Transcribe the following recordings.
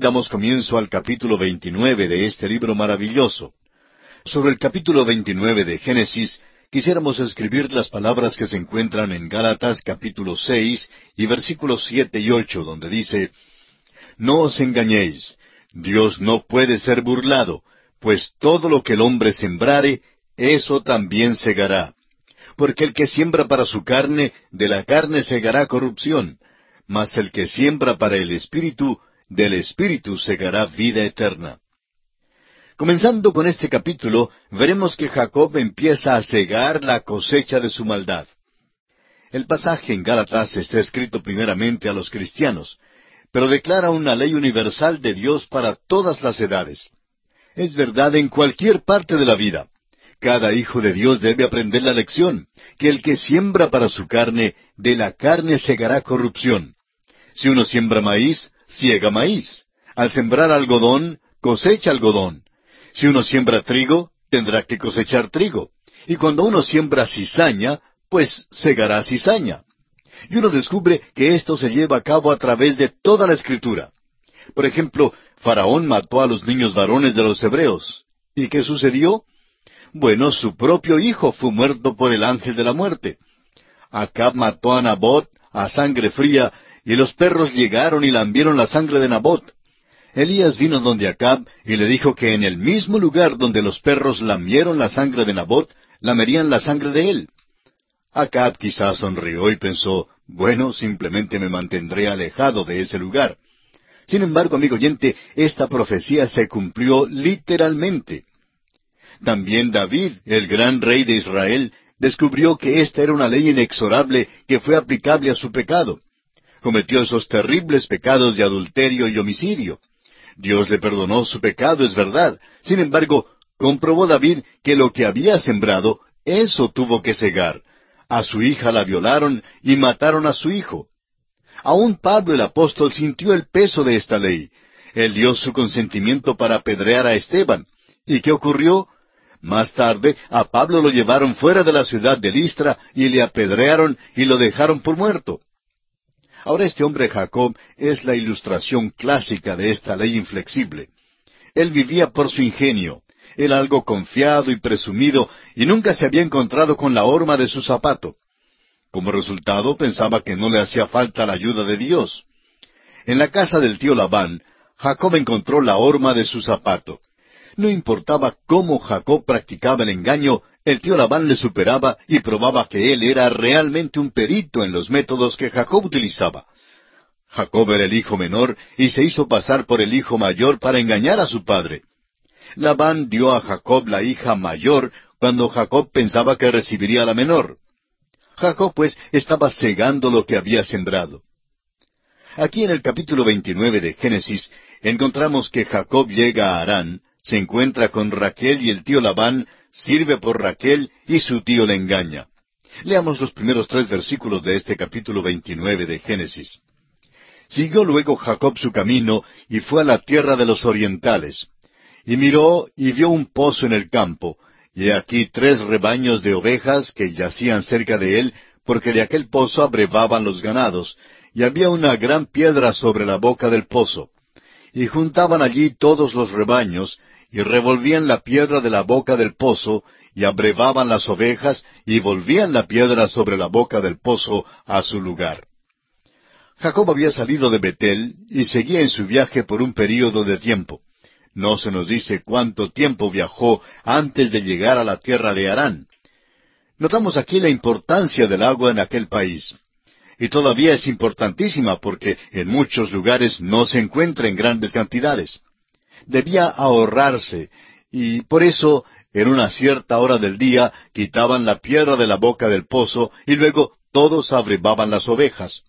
Damos comienzo al capítulo 29 de este libro maravilloso. Sobre el capítulo 29 de Génesis, quisiéramos escribir las palabras que se encuentran en Gálatas capítulo 6 y versículos 7 y 8, donde dice, No os engañéis, Dios no puede ser burlado, pues todo lo que el hombre sembrare, eso también segará. Porque el que siembra para su carne, de la carne segará corrupción, mas el que siembra para el Espíritu, del Espíritu segará vida eterna. Comenzando con este capítulo, veremos que Jacob empieza a cegar la cosecha de su maldad. El pasaje en Gálatas está escrito primeramente a los cristianos, pero declara una ley universal de Dios para todas las edades. Es verdad en cualquier parte de la vida. Cada hijo de Dios debe aprender la lección, que el que siembra para su carne, de la carne segará corrupción. Si uno siembra maíz, ciega maíz. Al sembrar algodón, cosecha algodón. Si uno siembra trigo, tendrá que cosechar trigo. Y cuando uno siembra cizaña, pues segará cizaña. Y uno descubre que esto se lleva a cabo a través de toda la escritura. Por ejemplo, Faraón mató a los niños varones de los hebreos. ¿Y qué sucedió? Bueno, su propio hijo fue muerto por el ángel de la muerte. Acab mató a Nabot a sangre fría, y los perros llegaron y lambieron la sangre de Nabot. Elías vino donde Acab y le dijo que en el mismo lugar donde los perros lamieron la sangre de Nabot, lamerían la sangre de él. Acab quizás sonrió y pensó, bueno, simplemente me mantendré alejado de ese lugar. Sin embargo, amigo oyente, esta profecía se cumplió literalmente. También David, el gran rey de Israel, descubrió que esta era una ley inexorable que fue aplicable a su pecado. Cometió esos terribles pecados de adulterio y homicidio. Dios le perdonó su pecado, es verdad. Sin embargo, comprobó David que lo que había sembrado, eso tuvo que cegar. A su hija la violaron y mataron a su hijo. Aún Pablo el apóstol sintió el peso de esta ley. Él dio su consentimiento para apedrear a Esteban. ¿Y qué ocurrió? Más tarde a Pablo lo llevaron fuera de la ciudad de Listra y le apedrearon y lo dejaron por muerto. Ahora este hombre Jacob es la ilustración clásica de esta ley inflexible. Él vivía por su ingenio, era algo confiado y presumido y nunca se había encontrado con la horma de su zapato. Como resultado pensaba que no le hacía falta la ayuda de Dios. En la casa del tío Labán, Jacob encontró la horma de su zapato. No importaba cómo Jacob practicaba el engaño, el tío Labán le superaba y probaba que él era realmente un perito en los métodos que Jacob utilizaba. Jacob era el hijo menor y se hizo pasar por el hijo mayor para engañar a su padre. Labán dio a Jacob la hija mayor cuando Jacob pensaba que recibiría la menor. Jacob pues estaba cegando lo que había sembrado. Aquí en el capítulo 29 de Génesis encontramos que Jacob llega a Harán, se encuentra con Raquel y el tío Labán sirve por Raquel y su tío le engaña. Leamos los primeros tres versículos de este capítulo 29 de Génesis. Siguió luego Jacob su camino y fue a la tierra de los orientales. Y miró y vio un pozo en el campo, y aquí tres rebaños de ovejas que yacían cerca de él, porque de aquel pozo abrevaban los ganados, y había una gran piedra sobre la boca del pozo. Y juntaban allí todos los rebaños, y revolvían la piedra de la boca del pozo, y abrevaban las ovejas, y volvían la piedra sobre la boca del pozo a su lugar. Jacob había salido de Betel y seguía en su viaje por un período de tiempo. No se nos dice cuánto tiempo viajó antes de llegar a la tierra de Harán. Notamos aquí la importancia del agua en aquel país. Y todavía es importantísima porque en muchos lugares no se encuentra en grandes cantidades debía ahorrarse, y por eso en una cierta hora del día quitaban la piedra de la boca del pozo y luego todos abrevaban las ovejas.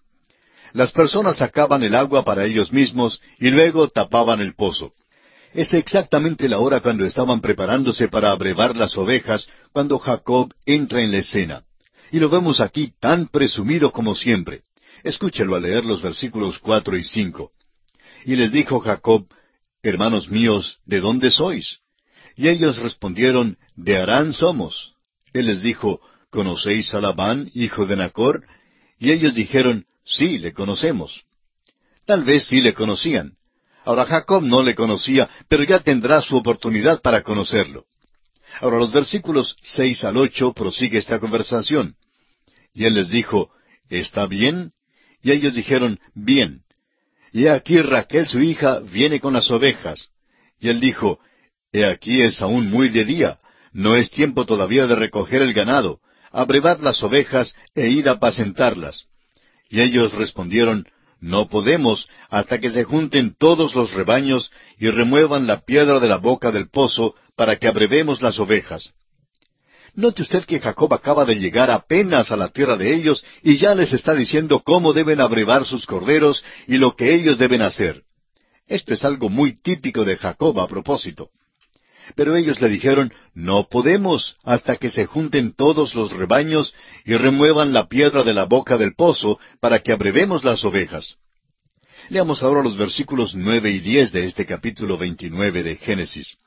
Las personas sacaban el agua para ellos mismos y luego tapaban el pozo. Es exactamente la hora cuando estaban preparándose para abrevar las ovejas cuando Jacob entra en la escena. Y lo vemos aquí tan presumido como siempre. Escúchelo a leer los versículos cuatro y cinco. Y les dijo Jacob, Hermanos míos, ¿de dónde sois? Y ellos respondieron, De Harán somos. Él les dijo, ¿Conocéis a Labán, hijo de Nacor? Y ellos dijeron, Sí, le conocemos. Tal vez sí le conocían. Ahora Jacob no le conocía, pero ya tendrá su oportunidad para conocerlo. Ahora los versículos seis al ocho prosigue esta conversación. Y él les dijo, ¿Está bien? Y ellos dijeron, Bien. Y aquí Raquel su hija viene con las ovejas. Y él dijo, He aquí es aún muy de día, no es tiempo todavía de recoger el ganado, abrevad las ovejas e id a apacentarlas. Y ellos respondieron, No podemos hasta que se junten todos los rebaños y remuevan la piedra de la boca del pozo para que abrevemos las ovejas. Note usted que Jacob acaba de llegar apenas a la tierra de ellos y ya les está diciendo cómo deben abrevar sus corderos y lo que ellos deben hacer. Esto es algo muy típico de Jacob a propósito. Pero ellos le dijeron, no podemos hasta que se junten todos los rebaños y remuevan la piedra de la boca del pozo para que abrevemos las ovejas. Leamos ahora los versículos nueve y diez de este capítulo veintinueve de Génesis.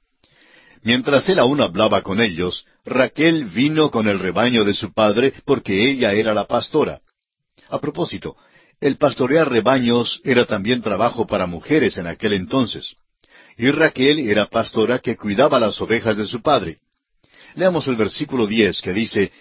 Mientras él aún hablaba con ellos, Raquel vino con el rebaño de su padre porque ella era la pastora. A propósito, el pastorear rebaños era también trabajo para mujeres en aquel entonces. Y Raquel era pastora que cuidaba las ovejas de su padre. Leamos el versículo diez que dice,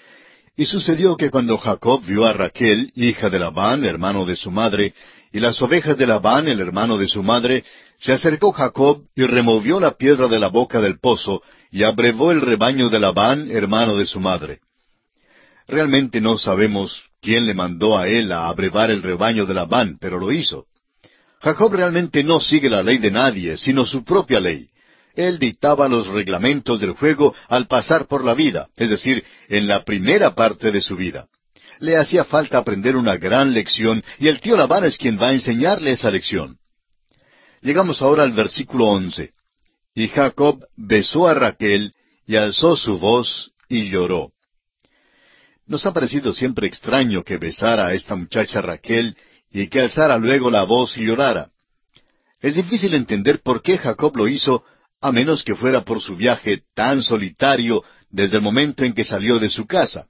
Y sucedió que cuando Jacob vio a Raquel, hija de Labán, hermano de su madre, y las ovejas de Labán, el hermano de su madre, se acercó Jacob y removió la piedra de la boca del pozo y abrevó el rebaño de Labán, hermano de su madre. Realmente no sabemos quién le mandó a él a abrevar el rebaño de Labán, pero lo hizo. Jacob realmente no sigue la ley de nadie, sino su propia ley. Él dictaba los reglamentos del juego al pasar por la vida, es decir, en la primera parte de su vida le hacía falta aprender una gran lección y el tío Labán es quien va a enseñarle esa lección. Llegamos ahora al versículo once. Y Jacob besó a Raquel y alzó su voz y lloró. Nos ha parecido siempre extraño que besara a esta muchacha Raquel y que alzara luego la voz y llorara. Es difícil entender por qué Jacob lo hizo, a menos que fuera por su viaje tan solitario desde el momento en que salió de su casa.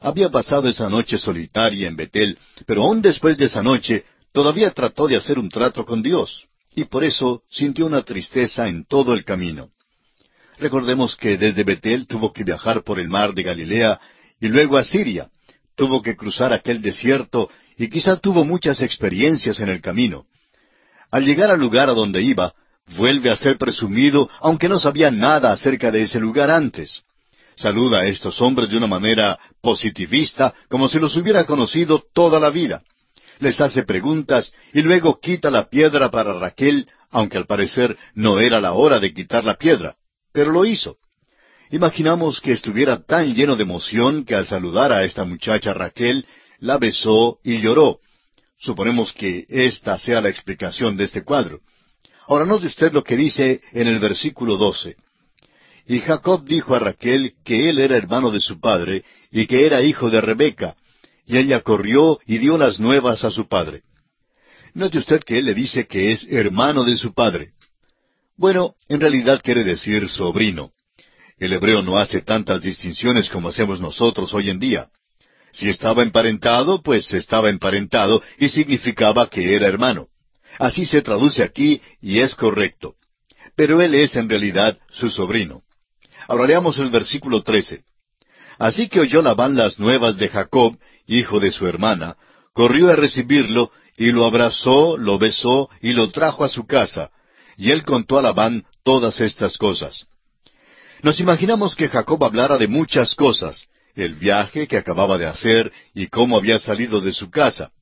Había pasado esa noche solitaria en Betel, pero aún después de esa noche todavía trató de hacer un trato con Dios, y por eso sintió una tristeza en todo el camino. Recordemos que desde Betel tuvo que viajar por el mar de Galilea y luego a Siria. Tuvo que cruzar aquel desierto y quizá tuvo muchas experiencias en el camino. Al llegar al lugar a donde iba, vuelve a ser presumido, aunque no sabía nada acerca de ese lugar antes saluda a estos hombres de una manera positivista, como si los hubiera conocido toda la vida. Les hace preguntas y luego quita la piedra para Raquel, aunque al parecer no era la hora de quitar la piedra, pero lo hizo. Imaginamos que estuviera tan lleno de emoción que al saludar a esta muchacha Raquel, la besó y lloró. Suponemos que esta sea la explicación de este cuadro. Ahora note usted lo que dice en el versículo doce. Y Jacob dijo a Raquel que él era hermano de su padre y que era hijo de Rebeca, y ella corrió y dio las nuevas a su padre. Note usted que él le dice que es hermano de su padre. Bueno, en realidad quiere decir sobrino. El hebreo no hace tantas distinciones como hacemos nosotros hoy en día. Si estaba emparentado, pues estaba emparentado y significaba que era hermano. Así se traduce aquí y es correcto. Pero él es en realidad su sobrino. Ahora leamos el versículo trece. Así que oyó Labán las nuevas de Jacob, hijo de su hermana, corrió a recibirlo, y lo abrazó, lo besó, y lo trajo a su casa. Y él contó a Labán todas estas cosas. Nos imaginamos que Jacob hablara de muchas cosas, el viaje que acababa de hacer y cómo había salido de su casa.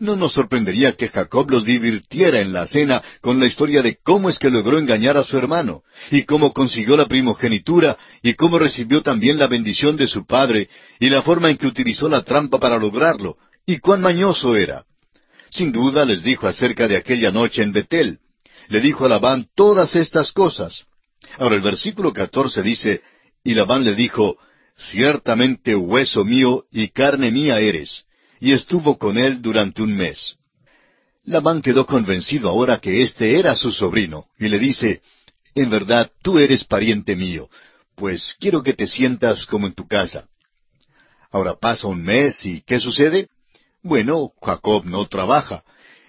No nos sorprendería que Jacob los divirtiera en la cena con la historia de cómo es que logró engañar a su hermano, y cómo consiguió la primogenitura, y cómo recibió también la bendición de su padre, y la forma en que utilizó la trampa para lograrlo, y cuán mañoso era. Sin duda les dijo acerca de aquella noche en Betel. Le dijo a Labán todas estas cosas. Ahora el versículo catorce dice, y Labán le dijo, Ciertamente hueso mío y carne mía eres y estuvo con él durante un mes. Labán quedó convencido ahora que éste era su sobrino, y le dice, En verdad tú eres pariente mío, pues quiero que te sientas como en tu casa. Ahora pasa un mes y ¿qué sucede? Bueno, Jacob no trabaja.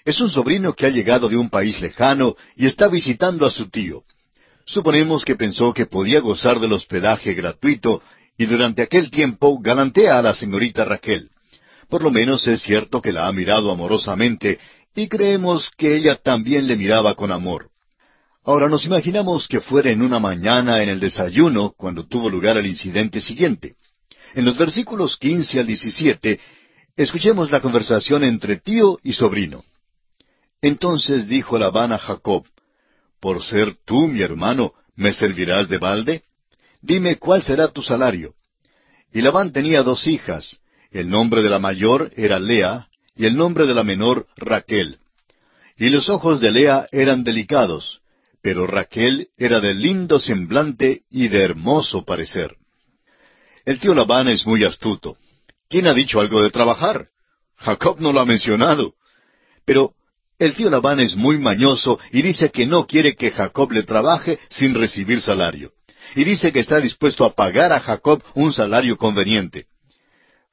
Es un sobrino que ha llegado de un país lejano y está visitando a su tío. Suponemos que pensó que podía gozar del hospedaje gratuito y durante aquel tiempo galantea a la señorita Raquel. Por lo menos es cierto que la ha mirado amorosamente y creemos que ella también le miraba con amor. Ahora nos imaginamos que fuera en una mañana en el desayuno cuando tuvo lugar el incidente siguiente. En los versículos quince al diecisiete, escuchemos la conversación entre tío y sobrino. Entonces dijo Labán a Jacob, Por ser tú mi hermano, ¿me servirás de balde? Dime cuál será tu salario. Y Labán tenía dos hijas. El nombre de la mayor era Lea, y el nombre de la menor Raquel. Y los ojos de Lea eran delicados, pero Raquel era de lindo semblante y de hermoso parecer. El tío Labán es muy astuto. ¿Quién ha dicho algo de trabajar? Jacob no lo ha mencionado. Pero el tío Labán es muy mañoso y dice que no quiere que Jacob le trabaje sin recibir salario. Y dice que está dispuesto a pagar a Jacob un salario conveniente.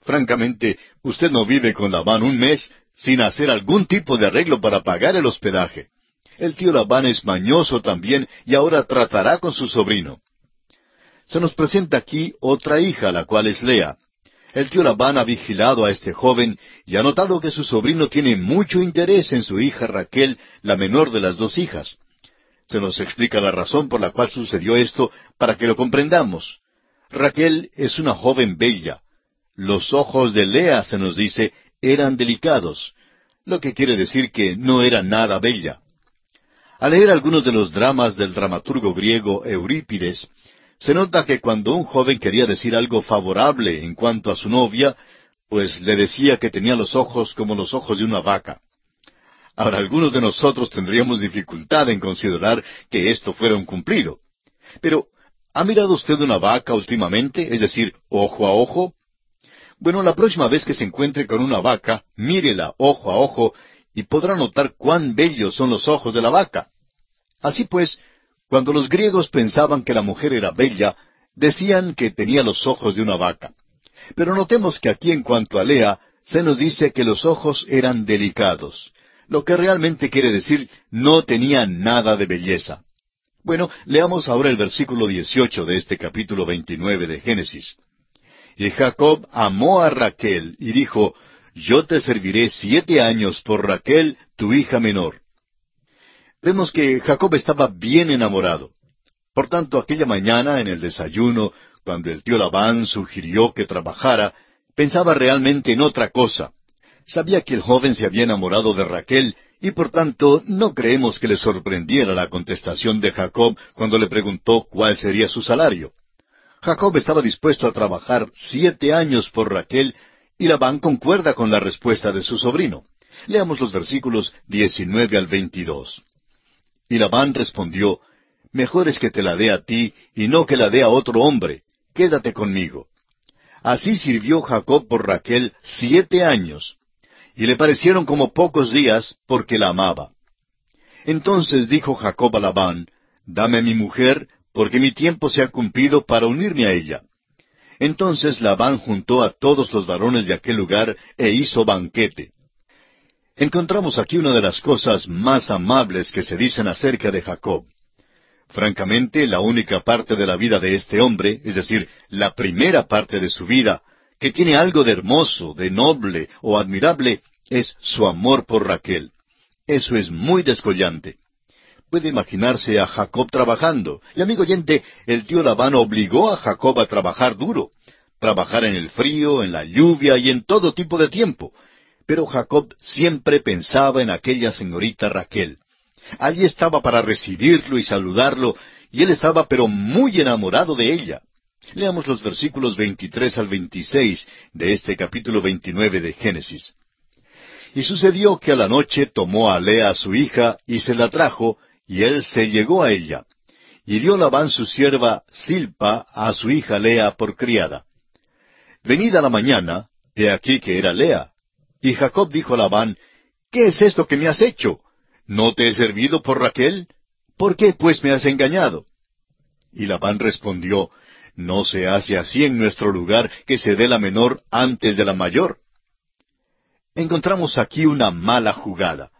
Francamente, usted no vive con Labán un mes sin hacer algún tipo de arreglo para pagar el hospedaje. El tío Labán es mañoso también y ahora tratará con su sobrino. Se nos presenta aquí otra hija, la cual es Lea. El tío Labán ha vigilado a este joven y ha notado que su sobrino tiene mucho interés en su hija Raquel, la menor de las dos hijas. Se nos explica la razón por la cual sucedió esto para que lo comprendamos. Raquel es una joven bella. Los ojos de Lea, se nos dice, eran delicados, lo que quiere decir que no era nada bella. Al leer algunos de los dramas del dramaturgo griego Eurípides, se nota que cuando un joven quería decir algo favorable en cuanto a su novia, pues le decía que tenía los ojos como los ojos de una vaca. Ahora, algunos de nosotros tendríamos dificultad en considerar que esto fuera un cumplido. Pero, ¿ha mirado usted una vaca últimamente? Es decir, ojo a ojo. Bueno, la próxima vez que se encuentre con una vaca, mírela ojo a ojo y podrá notar cuán bellos son los ojos de la vaca. Así pues, cuando los griegos pensaban que la mujer era bella, decían que tenía los ojos de una vaca. Pero notemos que aquí en cuanto a Lea, se nos dice que los ojos eran delicados, lo que realmente quiere decir no tenía nada de belleza. Bueno, leamos ahora el versículo 18 de este capítulo 29 de Génesis. Y Jacob amó a Raquel y dijo, yo te serviré siete años por Raquel, tu hija menor. Vemos que Jacob estaba bien enamorado. Por tanto, aquella mañana en el desayuno, cuando el tío Labán sugirió que trabajara, pensaba realmente en otra cosa. Sabía que el joven se había enamorado de Raquel y por tanto no creemos que le sorprendiera la contestación de Jacob cuando le preguntó cuál sería su salario. Jacob estaba dispuesto a trabajar siete años por Raquel y Labán concuerda con la respuesta de su sobrino. Leamos los versículos 19 al 22. Y Labán respondió, Mejor es que te la dé a ti y no que la dé a otro hombre. Quédate conmigo. Así sirvió Jacob por Raquel siete años, y le parecieron como pocos días porque la amaba. Entonces dijo Jacob a Labán, Dame mi mujer, porque mi tiempo se ha cumplido para unirme a ella. Entonces Labán juntó a todos los varones de aquel lugar e hizo banquete. Encontramos aquí una de las cosas más amables que se dicen acerca de Jacob. Francamente, la única parte de la vida de este hombre, es decir, la primera parte de su vida, que tiene algo de hermoso, de noble o admirable, es su amor por Raquel. Eso es muy descollante. Puede imaginarse a Jacob trabajando. Y amigo oyente, el tío Labán obligó a Jacob a trabajar duro, trabajar en el frío, en la lluvia y en todo tipo de tiempo. Pero Jacob siempre pensaba en aquella señorita Raquel. Allí estaba para recibirlo y saludarlo, y él estaba pero muy enamorado de ella. Leamos los versículos 23 al 26 de este capítulo 29 de Génesis. Y sucedió que a la noche tomó a Lea su hija y se la trajo, y él se llegó a ella. Y dio Labán su sierva Silpa a su hija Lea por criada. Venida la mañana, he aquí que era Lea. Y Jacob dijo a Labán, ¿Qué es esto que me has hecho? ¿No te he servido por Raquel? ¿Por qué pues me has engañado? Y Labán respondió, No se hace así en nuestro lugar que se dé la menor antes de la mayor. Encontramos aquí una mala jugada.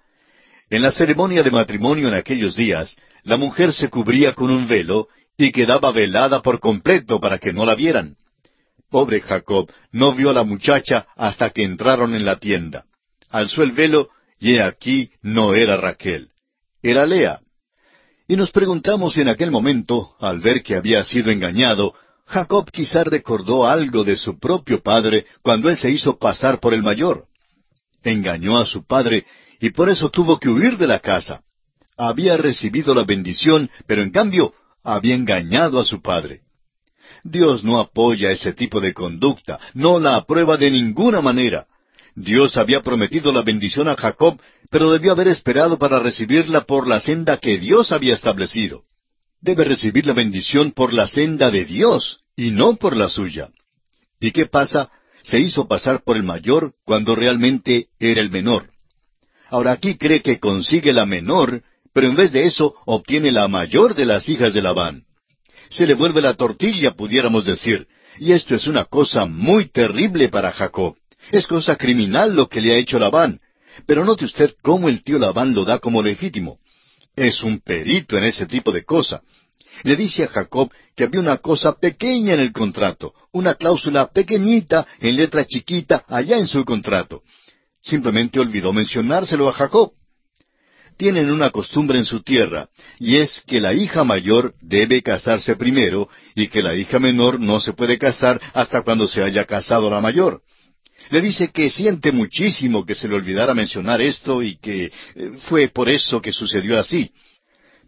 En la ceremonia de matrimonio en aquellos días, la mujer se cubría con un velo y quedaba velada por completo para que no la vieran. Pobre Jacob no vio a la muchacha hasta que entraron en la tienda. Alzó el velo y he aquí no era Raquel, era Lea. Y nos preguntamos si en aquel momento, al ver que había sido engañado, Jacob quizá recordó algo de su propio padre cuando él se hizo pasar por el mayor. Engañó a su padre y por eso tuvo que huir de la casa. Había recibido la bendición, pero en cambio había engañado a su padre. Dios no apoya ese tipo de conducta, no la aprueba de ninguna manera. Dios había prometido la bendición a Jacob, pero debió haber esperado para recibirla por la senda que Dios había establecido. Debe recibir la bendición por la senda de Dios y no por la suya. ¿Y qué pasa? Se hizo pasar por el mayor cuando realmente era el menor. Ahora aquí cree que consigue la menor, pero en vez de eso obtiene la mayor de las hijas de Labán. Se le vuelve la tortilla, pudiéramos decir, y esto es una cosa muy terrible para Jacob. Es cosa criminal lo que le ha hecho Labán. Pero note usted cómo el tío Labán lo da como legítimo. Es un perito en ese tipo de cosa. Le dice a Jacob que había una cosa pequeña en el contrato, una cláusula pequeñita en letra chiquita allá en su contrato. Simplemente olvidó mencionárselo a Jacob. Tienen una costumbre en su tierra, y es que la hija mayor debe casarse primero y que la hija menor no se puede casar hasta cuando se haya casado la mayor le dice que siente muchísimo que se le olvidara mencionar esto y que eh, fue por eso que sucedió así.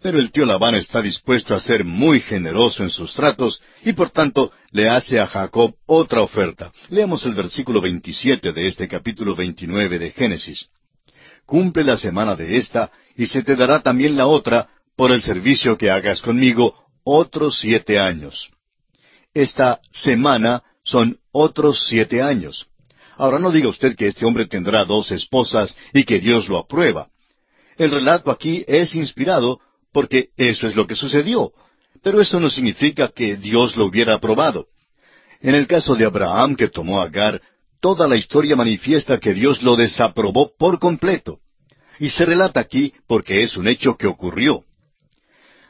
Pero el tío Labán está dispuesto a ser muy generoso en sus tratos y por tanto le hace a Jacob otra oferta. Leamos el versículo 27 de este capítulo 29 de Génesis. Cumple la semana de esta y se te dará también la otra por el servicio que hagas conmigo otros siete años. Esta semana son otros siete años. Ahora no diga usted que este hombre tendrá dos esposas y que Dios lo aprueba. El relato aquí es inspirado porque eso es lo que sucedió. Pero eso no significa que Dios lo hubiera aprobado. En el caso de Abraham que tomó a Agar, toda la historia manifiesta que Dios lo desaprobó por completo. Y se relata aquí porque es un hecho que ocurrió.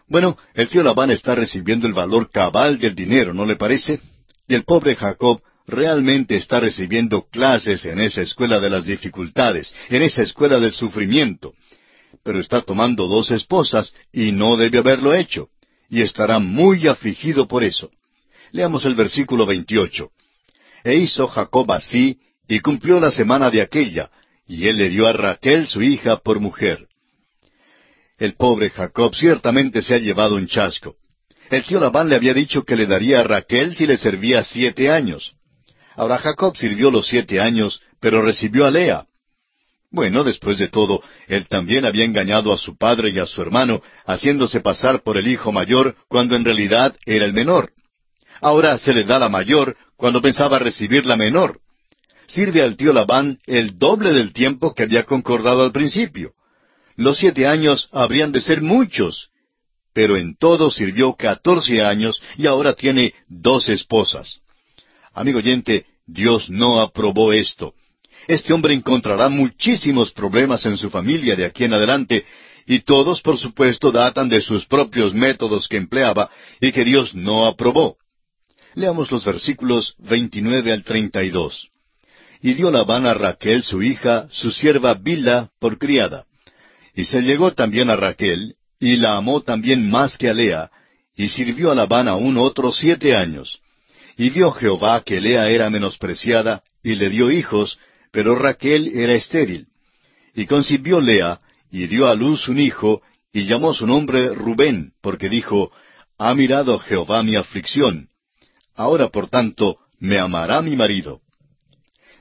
Bueno, el tío Labán está recibiendo el valor cabal del dinero, ¿no le parece? Y el pobre Jacob realmente está recibiendo clases en esa escuela de las dificultades, en esa escuela del sufrimiento. Pero está tomando dos esposas y no debe haberlo hecho, y estará muy afligido por eso. Leamos el versículo 28. E hizo Jacob así, y cumplió la semana de aquella, y él le dio a Raquel su hija por mujer. El pobre Jacob ciertamente se ha llevado un chasco. El tío Labán le había dicho que le daría a Raquel si le servía siete años. Ahora Jacob sirvió los siete años, pero recibió a Lea. Bueno, después de todo, él también había engañado a su padre y a su hermano, haciéndose pasar por el hijo mayor cuando en realidad era el menor. Ahora se le da la mayor cuando pensaba recibir la menor. Sirve al tío Labán el doble del tiempo que había concordado al principio. Los siete años habrían de ser muchos, pero en todo sirvió catorce años y ahora tiene dos esposas. Amigo oyente, Dios no aprobó esto. Este hombre encontrará muchísimos problemas en su familia de aquí en adelante, y todos, por supuesto, datan de sus propios métodos que empleaba y que Dios no aprobó. Leamos los versículos 29 al 32. Y dio Labán a Raquel su hija, su sierva Bila, por criada. Y se llegó también a Raquel, y la amó también más que a Lea, y sirvió a Labán aún otros siete años. Y vio Jehová que Lea era menospreciada, y le dio hijos, pero Raquel era estéril. Y concibió Lea, y dio a luz un hijo, y llamó su nombre Rubén, porque dijo, Ha mirado Jehová mi aflicción. Ahora, por tanto, me amará mi marido.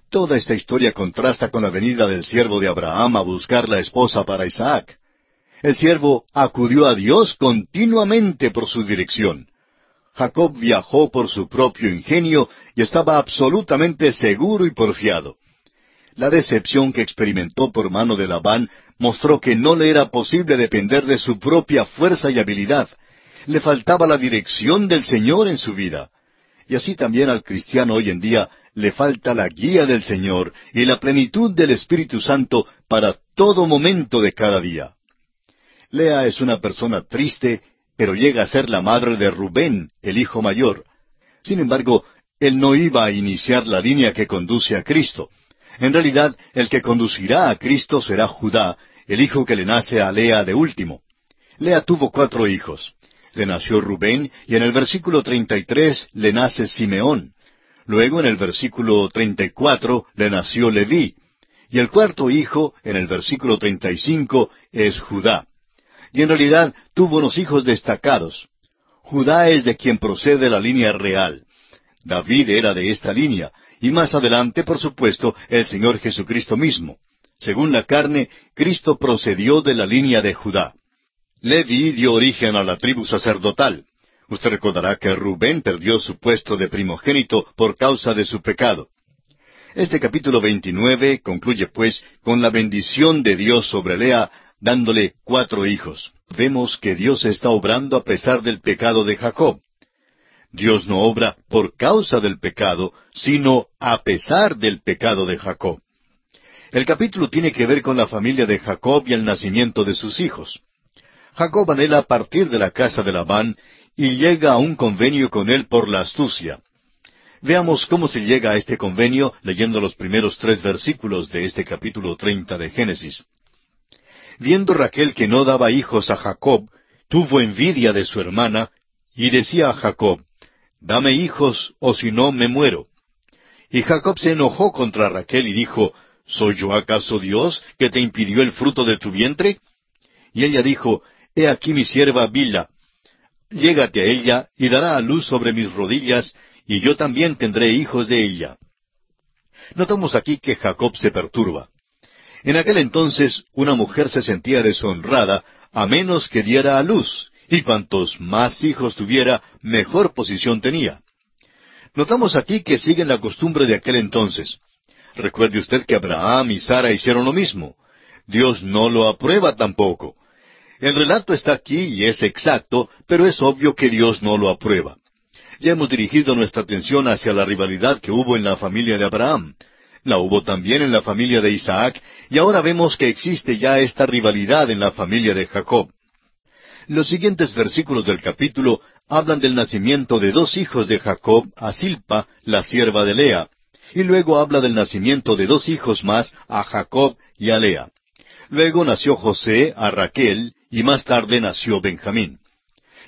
Toda esta historia contrasta con la venida del siervo de Abraham a buscar la esposa para Isaac. El siervo acudió a Dios continuamente por su dirección. Jacob viajó por su propio ingenio y estaba absolutamente seguro y porfiado. La decepción que experimentó por mano de Labán mostró que no le era posible depender de su propia fuerza y habilidad. Le faltaba la dirección del Señor en su vida. Y así también al cristiano hoy en día le falta la guía del Señor y la plenitud del Espíritu Santo para todo momento de cada día. Lea es una persona triste, pero llega a ser la madre de Rubén, el hijo mayor. Sin embargo, él no iba a iniciar la línea que conduce a Cristo. En realidad, el que conducirá a Cristo será Judá, el hijo que le nace a Lea de último. Lea tuvo cuatro hijos. Le nació Rubén y en el versículo 33 le nace Simeón. Luego en el versículo 34 le nació Leví. Y el cuarto hijo, en el versículo 35, es Judá. Y en realidad tuvo unos hijos destacados. Judá es de quien procede la línea real. David era de esta línea, y más adelante, por supuesto, el Señor Jesucristo mismo. Según la carne, Cristo procedió de la línea de Judá. Levi dio origen a la tribu sacerdotal. Usted recordará que Rubén perdió su puesto de primogénito por causa de su pecado. Este capítulo 29 concluye pues con la bendición de Dios sobre Lea, dándole cuatro hijos. Vemos que Dios está obrando a pesar del pecado de Jacob. Dios no obra por causa del pecado, sino a pesar del pecado de Jacob. El capítulo tiene que ver con la familia de Jacob y el nacimiento de sus hijos. Jacob anhela partir de la casa de Labán y llega a un convenio con él por la astucia. Veamos cómo se llega a este convenio leyendo los primeros tres versículos de este capítulo treinta de Génesis. Viendo Raquel que no daba hijos a Jacob, tuvo envidia de su hermana, y decía a Jacob, Dame hijos, o si no me muero. Y Jacob se enojó contra Raquel y dijo, ¿Soy yo acaso Dios que te impidió el fruto de tu vientre? Y ella dijo, He aquí mi sierva Bila. Llégate a ella y dará a luz sobre mis rodillas, y yo también tendré hijos de ella. Notamos aquí que Jacob se perturba. En aquel entonces una mujer se sentía deshonrada a menos que diera a luz, y cuantos más hijos tuviera, mejor posición tenía. Notamos aquí que siguen la costumbre de aquel entonces. Recuerde usted que Abraham y Sara hicieron lo mismo. Dios no lo aprueba tampoco. El relato está aquí y es exacto, pero es obvio que Dios no lo aprueba. Ya hemos dirigido nuestra atención hacia la rivalidad que hubo en la familia de Abraham. La hubo también en la familia de Isaac, y ahora vemos que existe ya esta rivalidad en la familia de Jacob. Los siguientes versículos del capítulo hablan del nacimiento de dos hijos de Jacob a Silpa, la sierva de Lea, y luego habla del nacimiento de dos hijos más a Jacob y a Lea. Luego nació José a Raquel, y más tarde nació Benjamín.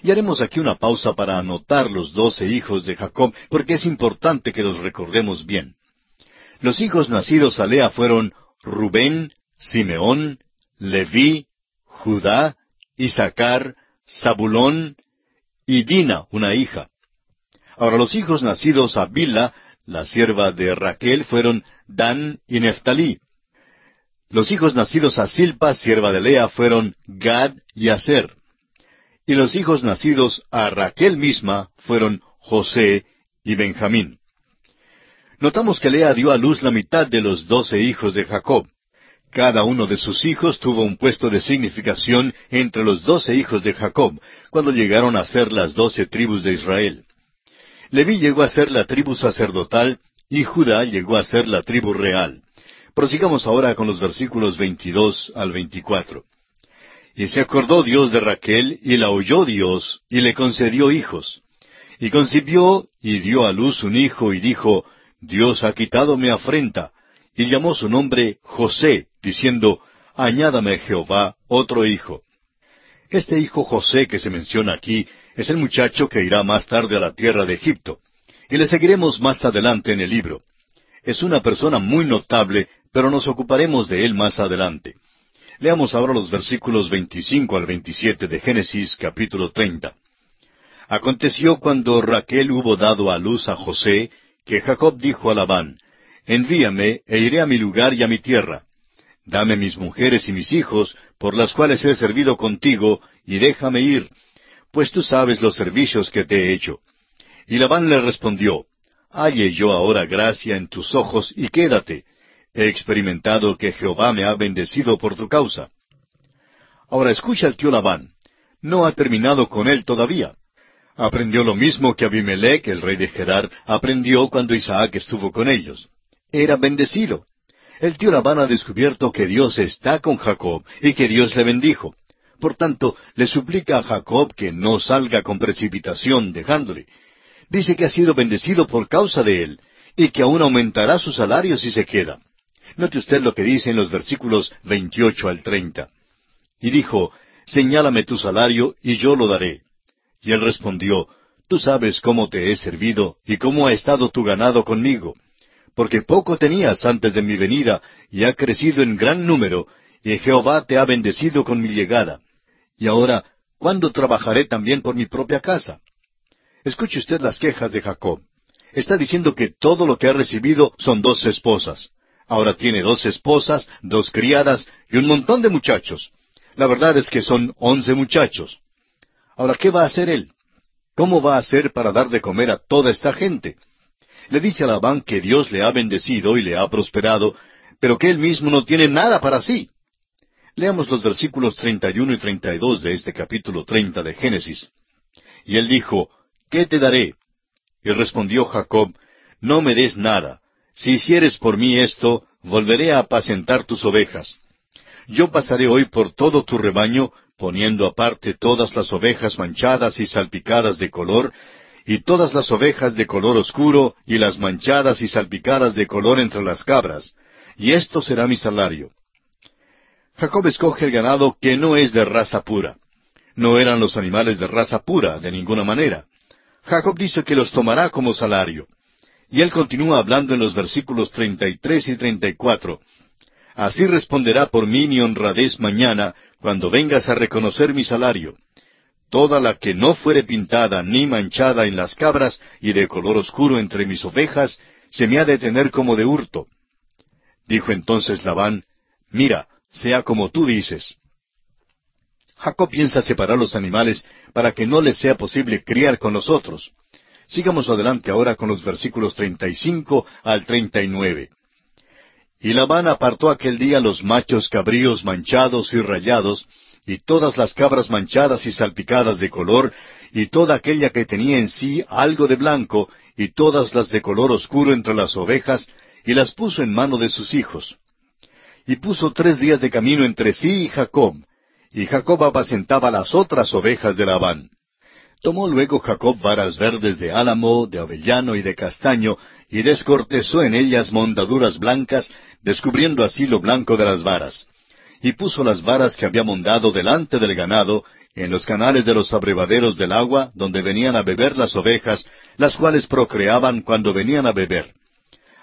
Y haremos aquí una pausa para anotar los doce hijos de Jacob, porque es importante que los recordemos bien. Los hijos nacidos a Lea fueron Rubén, Simeón, Leví, Judá, Isaacar, Zabulón y Dina, una hija. Ahora los hijos nacidos a Bila, la sierva de Raquel, fueron Dan y Neftalí. Los hijos nacidos a Silpa, sierva de Lea, fueron Gad y Aser. Y los hijos nacidos a Raquel misma fueron José y Benjamín. Notamos que Lea dio a luz la mitad de los doce hijos de Jacob. Cada uno de sus hijos tuvo un puesto de significación entre los doce hijos de Jacob, cuando llegaron a ser las doce tribus de Israel. Leví llegó a ser la tribu sacerdotal y Judá llegó a ser la tribu real. Prosigamos ahora con los versículos 22 al 24. Y se acordó Dios de Raquel, y la oyó Dios, y le concedió hijos. Y concibió, y dio a luz un hijo, y dijo, Dios ha quitado mi afrenta. Y llamó su nombre José, diciendo, Añádame Jehová otro hijo. Este hijo José que se menciona aquí es el muchacho que irá más tarde a la tierra de Egipto. Y le seguiremos más adelante en el libro. Es una persona muy notable pero nos ocuparemos de él más adelante. Leamos ahora los versículos 25 al 27 de Génesis capítulo 30. Aconteció cuando Raquel hubo dado a luz a José, que Jacob dijo a Labán, Envíame e iré a mi lugar y a mi tierra. Dame mis mujeres y mis hijos, por las cuales he servido contigo, y déjame ir, pues tú sabes los servicios que te he hecho. Y Labán le respondió, Halle yo ahora gracia en tus ojos y quédate, He experimentado que Jehová me ha bendecido por tu causa. Ahora escucha al tío Labán. No ha terminado con él todavía. Aprendió lo mismo que Abimelech, el rey de Gerar, aprendió cuando Isaac estuvo con ellos. Era bendecido. El tío Labán ha descubierto que Dios está con Jacob y que Dios le bendijo. Por tanto, le suplica a Jacob que no salga con precipitación dejándole. Dice que ha sido bendecido por causa de él y que aún aumentará su salario si se queda. Note usted lo que dice en los versículos 28 al 30. Y dijo, Señálame tu salario y yo lo daré. Y él respondió, Tú sabes cómo te he servido y cómo ha estado tu ganado conmigo, porque poco tenías antes de mi venida y ha crecido en gran número, y Jehová te ha bendecido con mi llegada. Y ahora, ¿cuándo trabajaré también por mi propia casa? Escuche usted las quejas de Jacob. Está diciendo que todo lo que ha recibido son dos esposas. Ahora tiene dos esposas, dos criadas y un montón de muchachos. La verdad es que son once muchachos. Ahora, ¿qué va a hacer él? ¿Cómo va a hacer para dar de comer a toda esta gente? Le dice a Labán que Dios le ha bendecido y le ha prosperado, pero que él mismo no tiene nada para sí. Leamos los versículos 31 y 32 de este capítulo 30 de Génesis. Y él dijo, ¿Qué te daré? Y respondió Jacob, No me des nada. Si hicieres por mí esto, volveré a apacentar tus ovejas. Yo pasaré hoy por todo tu rebaño, poniendo aparte todas las ovejas manchadas y salpicadas de color, y todas las ovejas de color oscuro, y las manchadas y salpicadas de color entre las cabras, y esto será mi salario. Jacob escoge el ganado que no es de raza pura. No eran los animales de raza pura, de ninguna manera. Jacob dice que los tomará como salario. Y él continúa hablando en los versículos treinta y tres y treinta y cuatro. Así responderá por mí mi honradez mañana, cuando vengas a reconocer mi salario. Toda la que no fuere pintada ni manchada en las cabras y de color oscuro entre mis ovejas, se me ha de tener como de hurto. Dijo entonces Labán, Mira, sea como tú dices. Jacob piensa separar los animales para que no les sea posible criar con los otros. Sigamos adelante ahora con los versículos 35 al 39. Y Labán apartó aquel día los machos cabríos manchados y rayados, y todas las cabras manchadas y salpicadas de color, y toda aquella que tenía en sí algo de blanco, y todas las de color oscuro entre las ovejas, y las puso en mano de sus hijos y puso tres días de camino entre sí y Jacob, y Jacob apacentaba las otras ovejas de Labán. Tomó luego Jacob varas verdes de álamo, de avellano y de castaño, y descortezó en ellas mondaduras blancas, descubriendo así lo blanco de las varas. Y puso las varas que había mondado delante del ganado, en los canales de los abrevaderos del agua, donde venían a beber las ovejas, las cuales procreaban cuando venían a beber.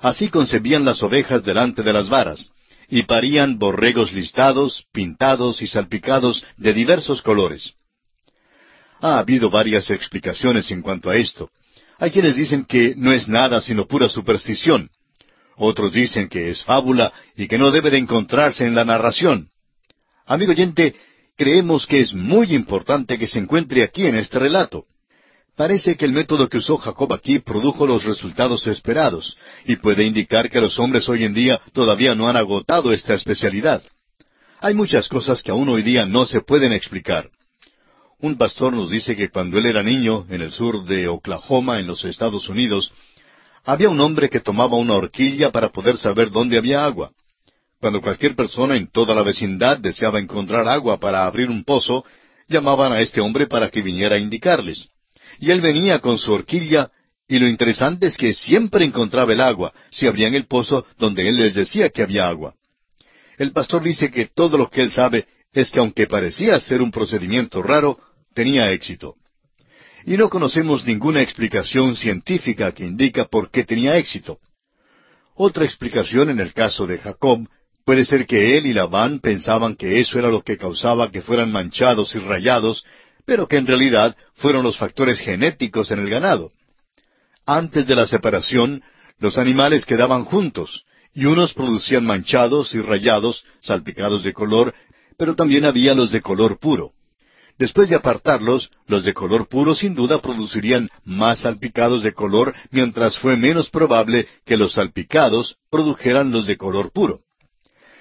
Así concebían las ovejas delante de las varas y parían borregos listados, pintados y salpicados de diversos colores. Ha habido varias explicaciones en cuanto a esto. Hay quienes dicen que no es nada sino pura superstición. Otros dicen que es fábula y que no debe de encontrarse en la narración. Amigo oyente, creemos que es muy importante que se encuentre aquí en este relato. Parece que el método que usó Jacob aquí produjo los resultados esperados, y puede indicar que los hombres hoy en día todavía no han agotado esta especialidad. Hay muchas cosas que aún hoy día no se pueden explicar. Un pastor nos dice que cuando él era niño, en el sur de Oklahoma, en los Estados Unidos, había un hombre que tomaba una horquilla para poder saber dónde había agua. Cuando cualquier persona en toda la vecindad deseaba encontrar agua para abrir un pozo, llamaban a este hombre para que viniera a indicarles y él venía con su horquilla, y lo interesante es que siempre encontraba el agua, si abrían el pozo donde él les decía que había agua. El pastor dice que todo lo que él sabe es que aunque parecía ser un procedimiento raro, tenía éxito. Y no conocemos ninguna explicación científica que indica por qué tenía éxito. Otra explicación en el caso de Jacob puede ser que él y Labán pensaban que eso era lo que causaba que fueran manchados y rayados pero que en realidad fueron los factores genéticos en el ganado. Antes de la separación, los animales quedaban juntos, y unos producían manchados y rayados, salpicados de color, pero también había los de color puro. Después de apartarlos, los de color puro sin duda producirían más salpicados de color, mientras fue menos probable que los salpicados produjeran los de color puro.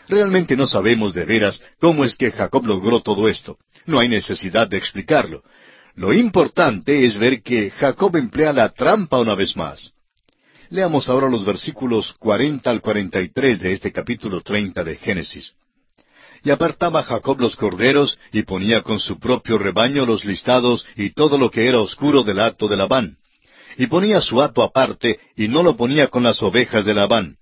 Realmente no sabemos de veras cómo es que Jacob logró todo esto. No hay necesidad de explicarlo. Lo importante es ver que Jacob emplea la trampa una vez más. Leamos ahora los versículos cuarenta al cuarenta y tres de este capítulo treinta de Génesis. Y apartaba Jacob los corderos, y ponía con su propio rebaño los listados y todo lo que era oscuro del hato de Labán. Y ponía su hato aparte, y no lo ponía con las ovejas de Labán.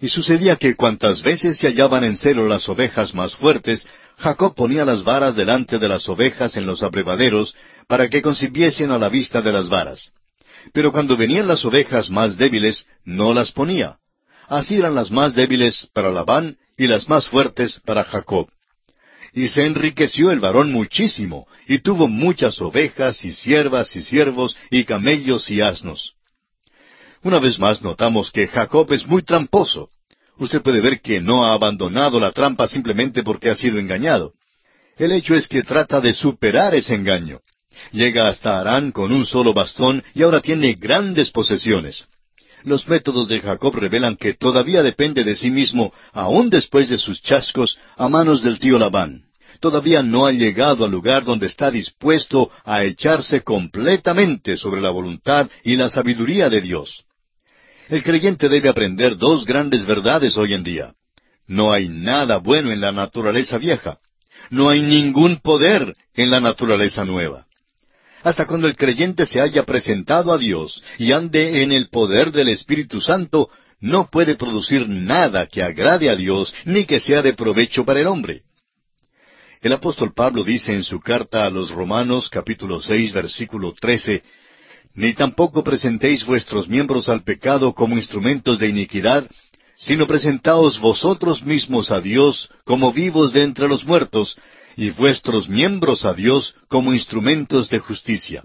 Y sucedía que cuantas veces se hallaban en celo las ovejas más fuertes, Jacob ponía las varas delante de las ovejas en los abrevaderos, para que concibiesen a la vista de las varas. Pero cuando venían las ovejas más débiles, no las ponía. Así eran las más débiles para Labán y las más fuertes para Jacob. Y se enriqueció el varón muchísimo, y tuvo muchas ovejas y siervas y siervos y camellos y asnos. Una vez más notamos que Jacob es muy tramposo. Usted puede ver que no ha abandonado la trampa simplemente porque ha sido engañado. El hecho es que trata de superar ese engaño. Llega hasta Arán con un solo bastón y ahora tiene grandes posesiones. Los métodos de Jacob revelan que todavía depende de sí mismo, aún después de sus chascos, a manos del tío Labán. Todavía no ha llegado al lugar donde está dispuesto a echarse completamente sobre la voluntad y la sabiduría de Dios. El creyente debe aprender dos grandes verdades hoy en día. No hay nada bueno en la naturaleza vieja. No hay ningún poder en la naturaleza nueva. Hasta cuando el creyente se haya presentado a Dios y ande en el poder del Espíritu Santo, no puede producir nada que agrade a Dios ni que sea de provecho para el hombre. El apóstol Pablo dice en su carta a los Romanos capítulo seis versículo trece ni tampoco presentéis vuestros miembros al pecado como instrumentos de iniquidad, sino presentaos vosotros mismos a Dios como vivos de entre los muertos, y vuestros miembros a Dios como instrumentos de justicia.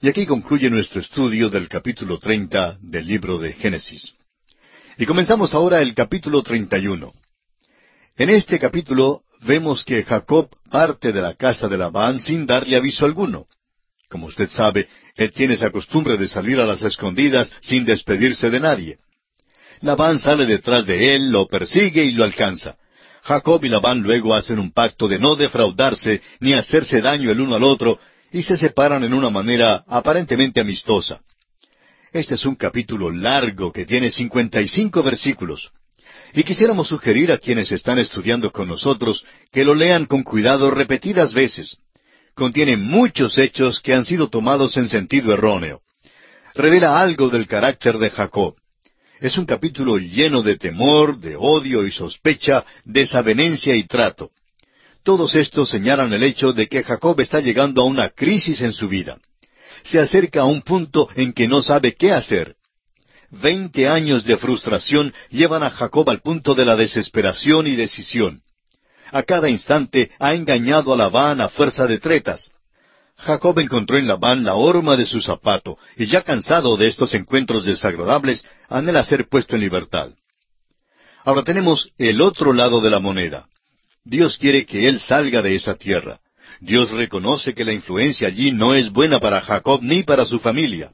Y aquí concluye nuestro estudio del capítulo treinta del libro de Génesis. Y comenzamos ahora el capítulo treinta y uno. En este capítulo vemos que Jacob parte de la casa de Labán sin darle aviso alguno. Como usted sabe, él tiene esa costumbre de salir a las escondidas sin despedirse de nadie. Labán sale detrás de él, lo persigue y lo alcanza. Jacob y Labán luego hacen un pacto de no defraudarse ni hacerse daño el uno al otro y se separan en una manera aparentemente amistosa. Este es un capítulo largo que tiene cincuenta y cinco versículos. Y quisiéramos sugerir a quienes están estudiando con nosotros que lo lean con cuidado repetidas veces contiene muchos hechos que han sido tomados en sentido erróneo. Revela algo del carácter de Jacob. Es un capítulo lleno de temor, de odio y sospecha, desavenencia y trato. Todos estos señalan el hecho de que Jacob está llegando a una crisis en su vida. Se acerca a un punto en que no sabe qué hacer. Veinte años de frustración llevan a Jacob al punto de la desesperación y decisión a cada instante ha engañado a Labán a fuerza de tretas. Jacob encontró en Labán la horma de su zapato, y ya cansado de estos encuentros desagradables, anhela ser puesto en libertad. Ahora tenemos el otro lado de la moneda. Dios quiere que él salga de esa tierra. Dios reconoce que la influencia allí no es buena para Jacob ni para su familia.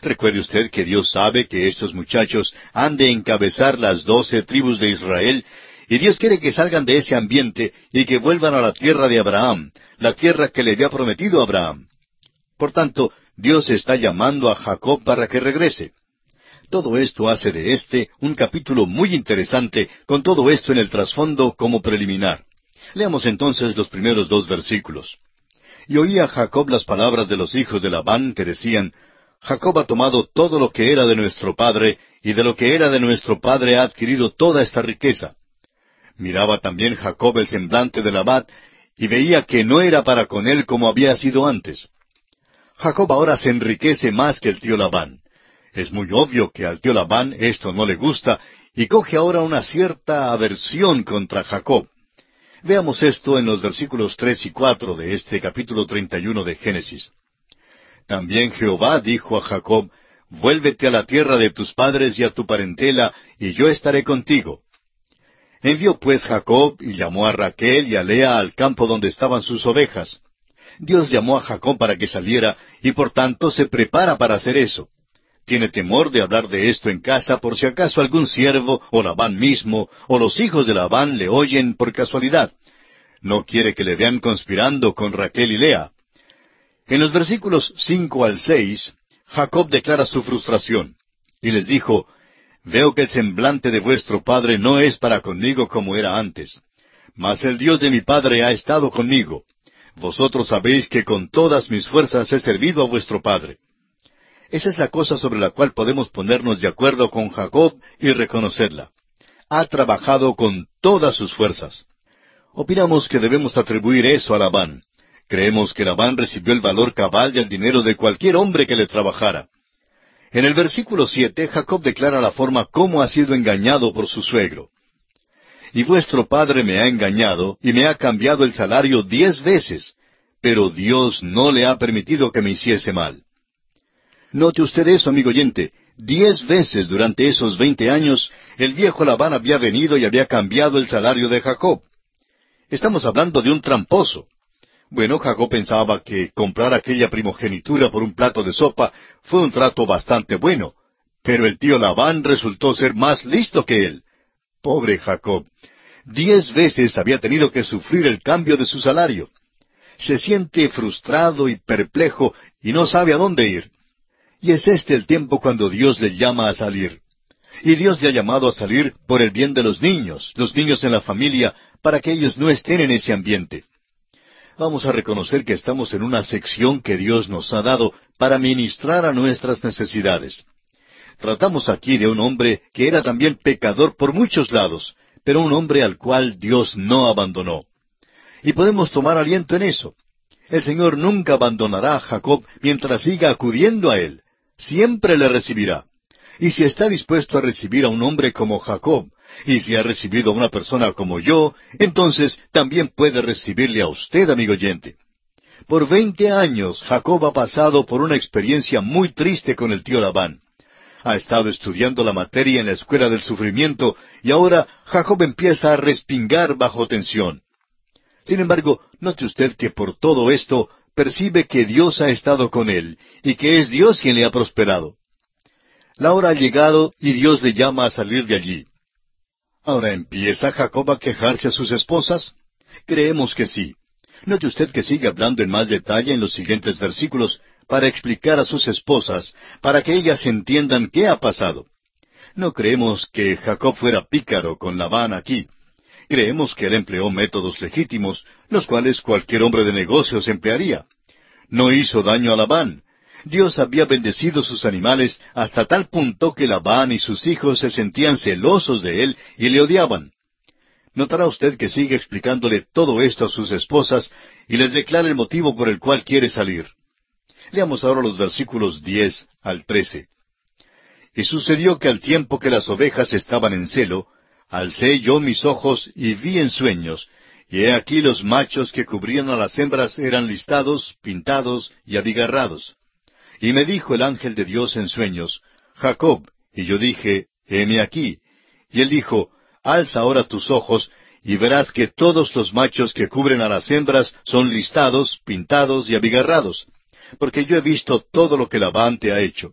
Recuerde usted que Dios sabe que estos muchachos han de encabezar las doce tribus de Israel y Dios quiere que salgan de ese ambiente y que vuelvan a la tierra de Abraham, la tierra que le había prometido a Abraham. Por tanto, Dios está llamando a Jacob para que regrese. Todo esto hace de este un capítulo muy interesante, con todo esto en el trasfondo como preliminar. Leamos entonces los primeros dos versículos. Y oía Jacob las palabras de los hijos de Labán que decían, Jacob ha tomado todo lo que era de nuestro padre, y de lo que era de nuestro padre ha adquirido toda esta riqueza. Miraba también Jacob el semblante del abad y veía que no era para con él como había sido antes. Jacob ahora se enriquece más que el tío Labán. Es muy obvio que al tío Labán esto no le gusta y coge ahora una cierta aversión contra Jacob. Veamos esto en los versículos tres y cuatro de este capítulo treinta y uno de Génesis. También Jehová dijo a Jacob, Vuélvete a la tierra de tus padres y a tu parentela, y yo estaré contigo. Envió pues Jacob y llamó a Raquel y a Lea al campo donde estaban sus ovejas. Dios llamó a Jacob para que saliera y por tanto se prepara para hacer eso. Tiene temor de hablar de esto en casa por si acaso algún siervo o Labán mismo o los hijos de Labán le oyen por casualidad. No quiere que le vean conspirando con Raquel y Lea. En los versículos cinco al seis, Jacob declara su frustración y les dijo, Veo que el semblante de vuestro padre no es para conmigo como era antes, mas el Dios de mi padre ha estado conmigo. Vosotros sabéis que con todas mis fuerzas he servido a vuestro padre. Esa es la cosa sobre la cual podemos ponernos de acuerdo con Jacob y reconocerla. Ha trabajado con todas sus fuerzas. Opinamos que debemos atribuir eso a Labán. Creemos que Labán recibió el valor cabal del dinero de cualquier hombre que le trabajara. En el versículo siete, Jacob declara la forma cómo ha sido engañado por su suegro. Y vuestro padre me ha engañado y me ha cambiado el salario diez veces, pero Dios no le ha permitido que me hiciese mal. Note usted eso, amigo oyente. Diez veces durante esos veinte años el viejo Labán había venido y había cambiado el salario de Jacob. Estamos hablando de un tramposo. Bueno, Jacob pensaba que comprar aquella primogenitura por un plato de sopa fue un trato bastante bueno, pero el tío Labán resultó ser más listo que él. Pobre Jacob. Diez veces había tenido que sufrir el cambio de su salario. Se siente frustrado y perplejo y no sabe a dónde ir. Y es este el tiempo cuando Dios le llama a salir. Y Dios le ha llamado a salir por el bien de los niños, los niños en la familia, para que ellos no estén en ese ambiente vamos a reconocer que estamos en una sección que Dios nos ha dado para ministrar a nuestras necesidades. Tratamos aquí de un hombre que era también pecador por muchos lados, pero un hombre al cual Dios no abandonó. Y podemos tomar aliento en eso. El Señor nunca abandonará a Jacob mientras siga acudiendo a él. Siempre le recibirá. Y si está dispuesto a recibir a un hombre como Jacob, y si ha recibido a una persona como yo, entonces también puede recibirle a usted, amigo oyente. Por veinte años Jacob ha pasado por una experiencia muy triste con el tío Labán. Ha estado estudiando la materia en la escuela del sufrimiento y ahora Jacob empieza a respingar bajo tensión. Sin embargo, note usted que por todo esto percibe que Dios ha estado con él y que es Dios quien le ha prosperado. La hora ha llegado y Dios le llama a salir de allí. Ahora empieza Jacob a quejarse a sus esposas. Creemos que sí. Note usted que sigue hablando en más detalle en los siguientes versículos para explicar a sus esposas, para que ellas entiendan qué ha pasado. No creemos que Jacob fuera pícaro con Labán aquí. Creemos que él empleó métodos legítimos, los cuales cualquier hombre de negocios emplearía. No hizo daño a Labán, Dios había bendecido sus animales hasta tal punto que Labán y sus hijos se sentían celosos de él y le odiaban. Notará usted que sigue explicándole todo esto a sus esposas y les declara el motivo por el cual quiere salir. Leamos ahora los versículos diez al trece. Y sucedió que al tiempo que las ovejas estaban en celo, alcé yo mis ojos y vi en sueños, y he aquí los machos que cubrían a las hembras eran listados, pintados y abigarrados. Y me dijo el ángel de Dios en sueños, Jacob. Y yo dije, heme aquí. Y él dijo, alza ahora tus ojos, y verás que todos los machos que cubren a las hembras son listados, pintados y abigarrados, porque yo he visto todo lo que Labán te ha hecho.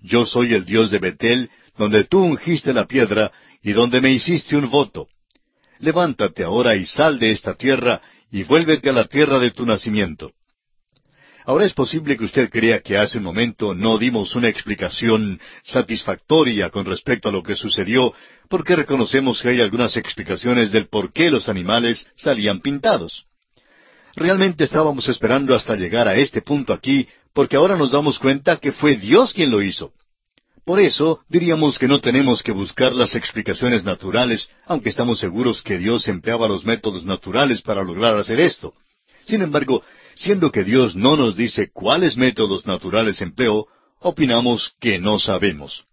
Yo soy el Dios de Betel, donde tú ungiste la piedra, y donde me hiciste un voto. Levántate ahora y sal de esta tierra, y vuélvete a la tierra de tu nacimiento. Ahora es posible que usted crea que hace un momento no dimos una explicación satisfactoria con respecto a lo que sucedió, porque reconocemos que hay algunas explicaciones del por qué los animales salían pintados. Realmente estábamos esperando hasta llegar a este punto aquí, porque ahora nos damos cuenta que fue Dios quien lo hizo. Por eso diríamos que no tenemos que buscar las explicaciones naturales, aunque estamos seguros que Dios empleaba los métodos naturales para lograr hacer esto. Sin embargo, siendo que Dios no nos dice cuáles métodos naturales empleó, opinamos que no sabemos.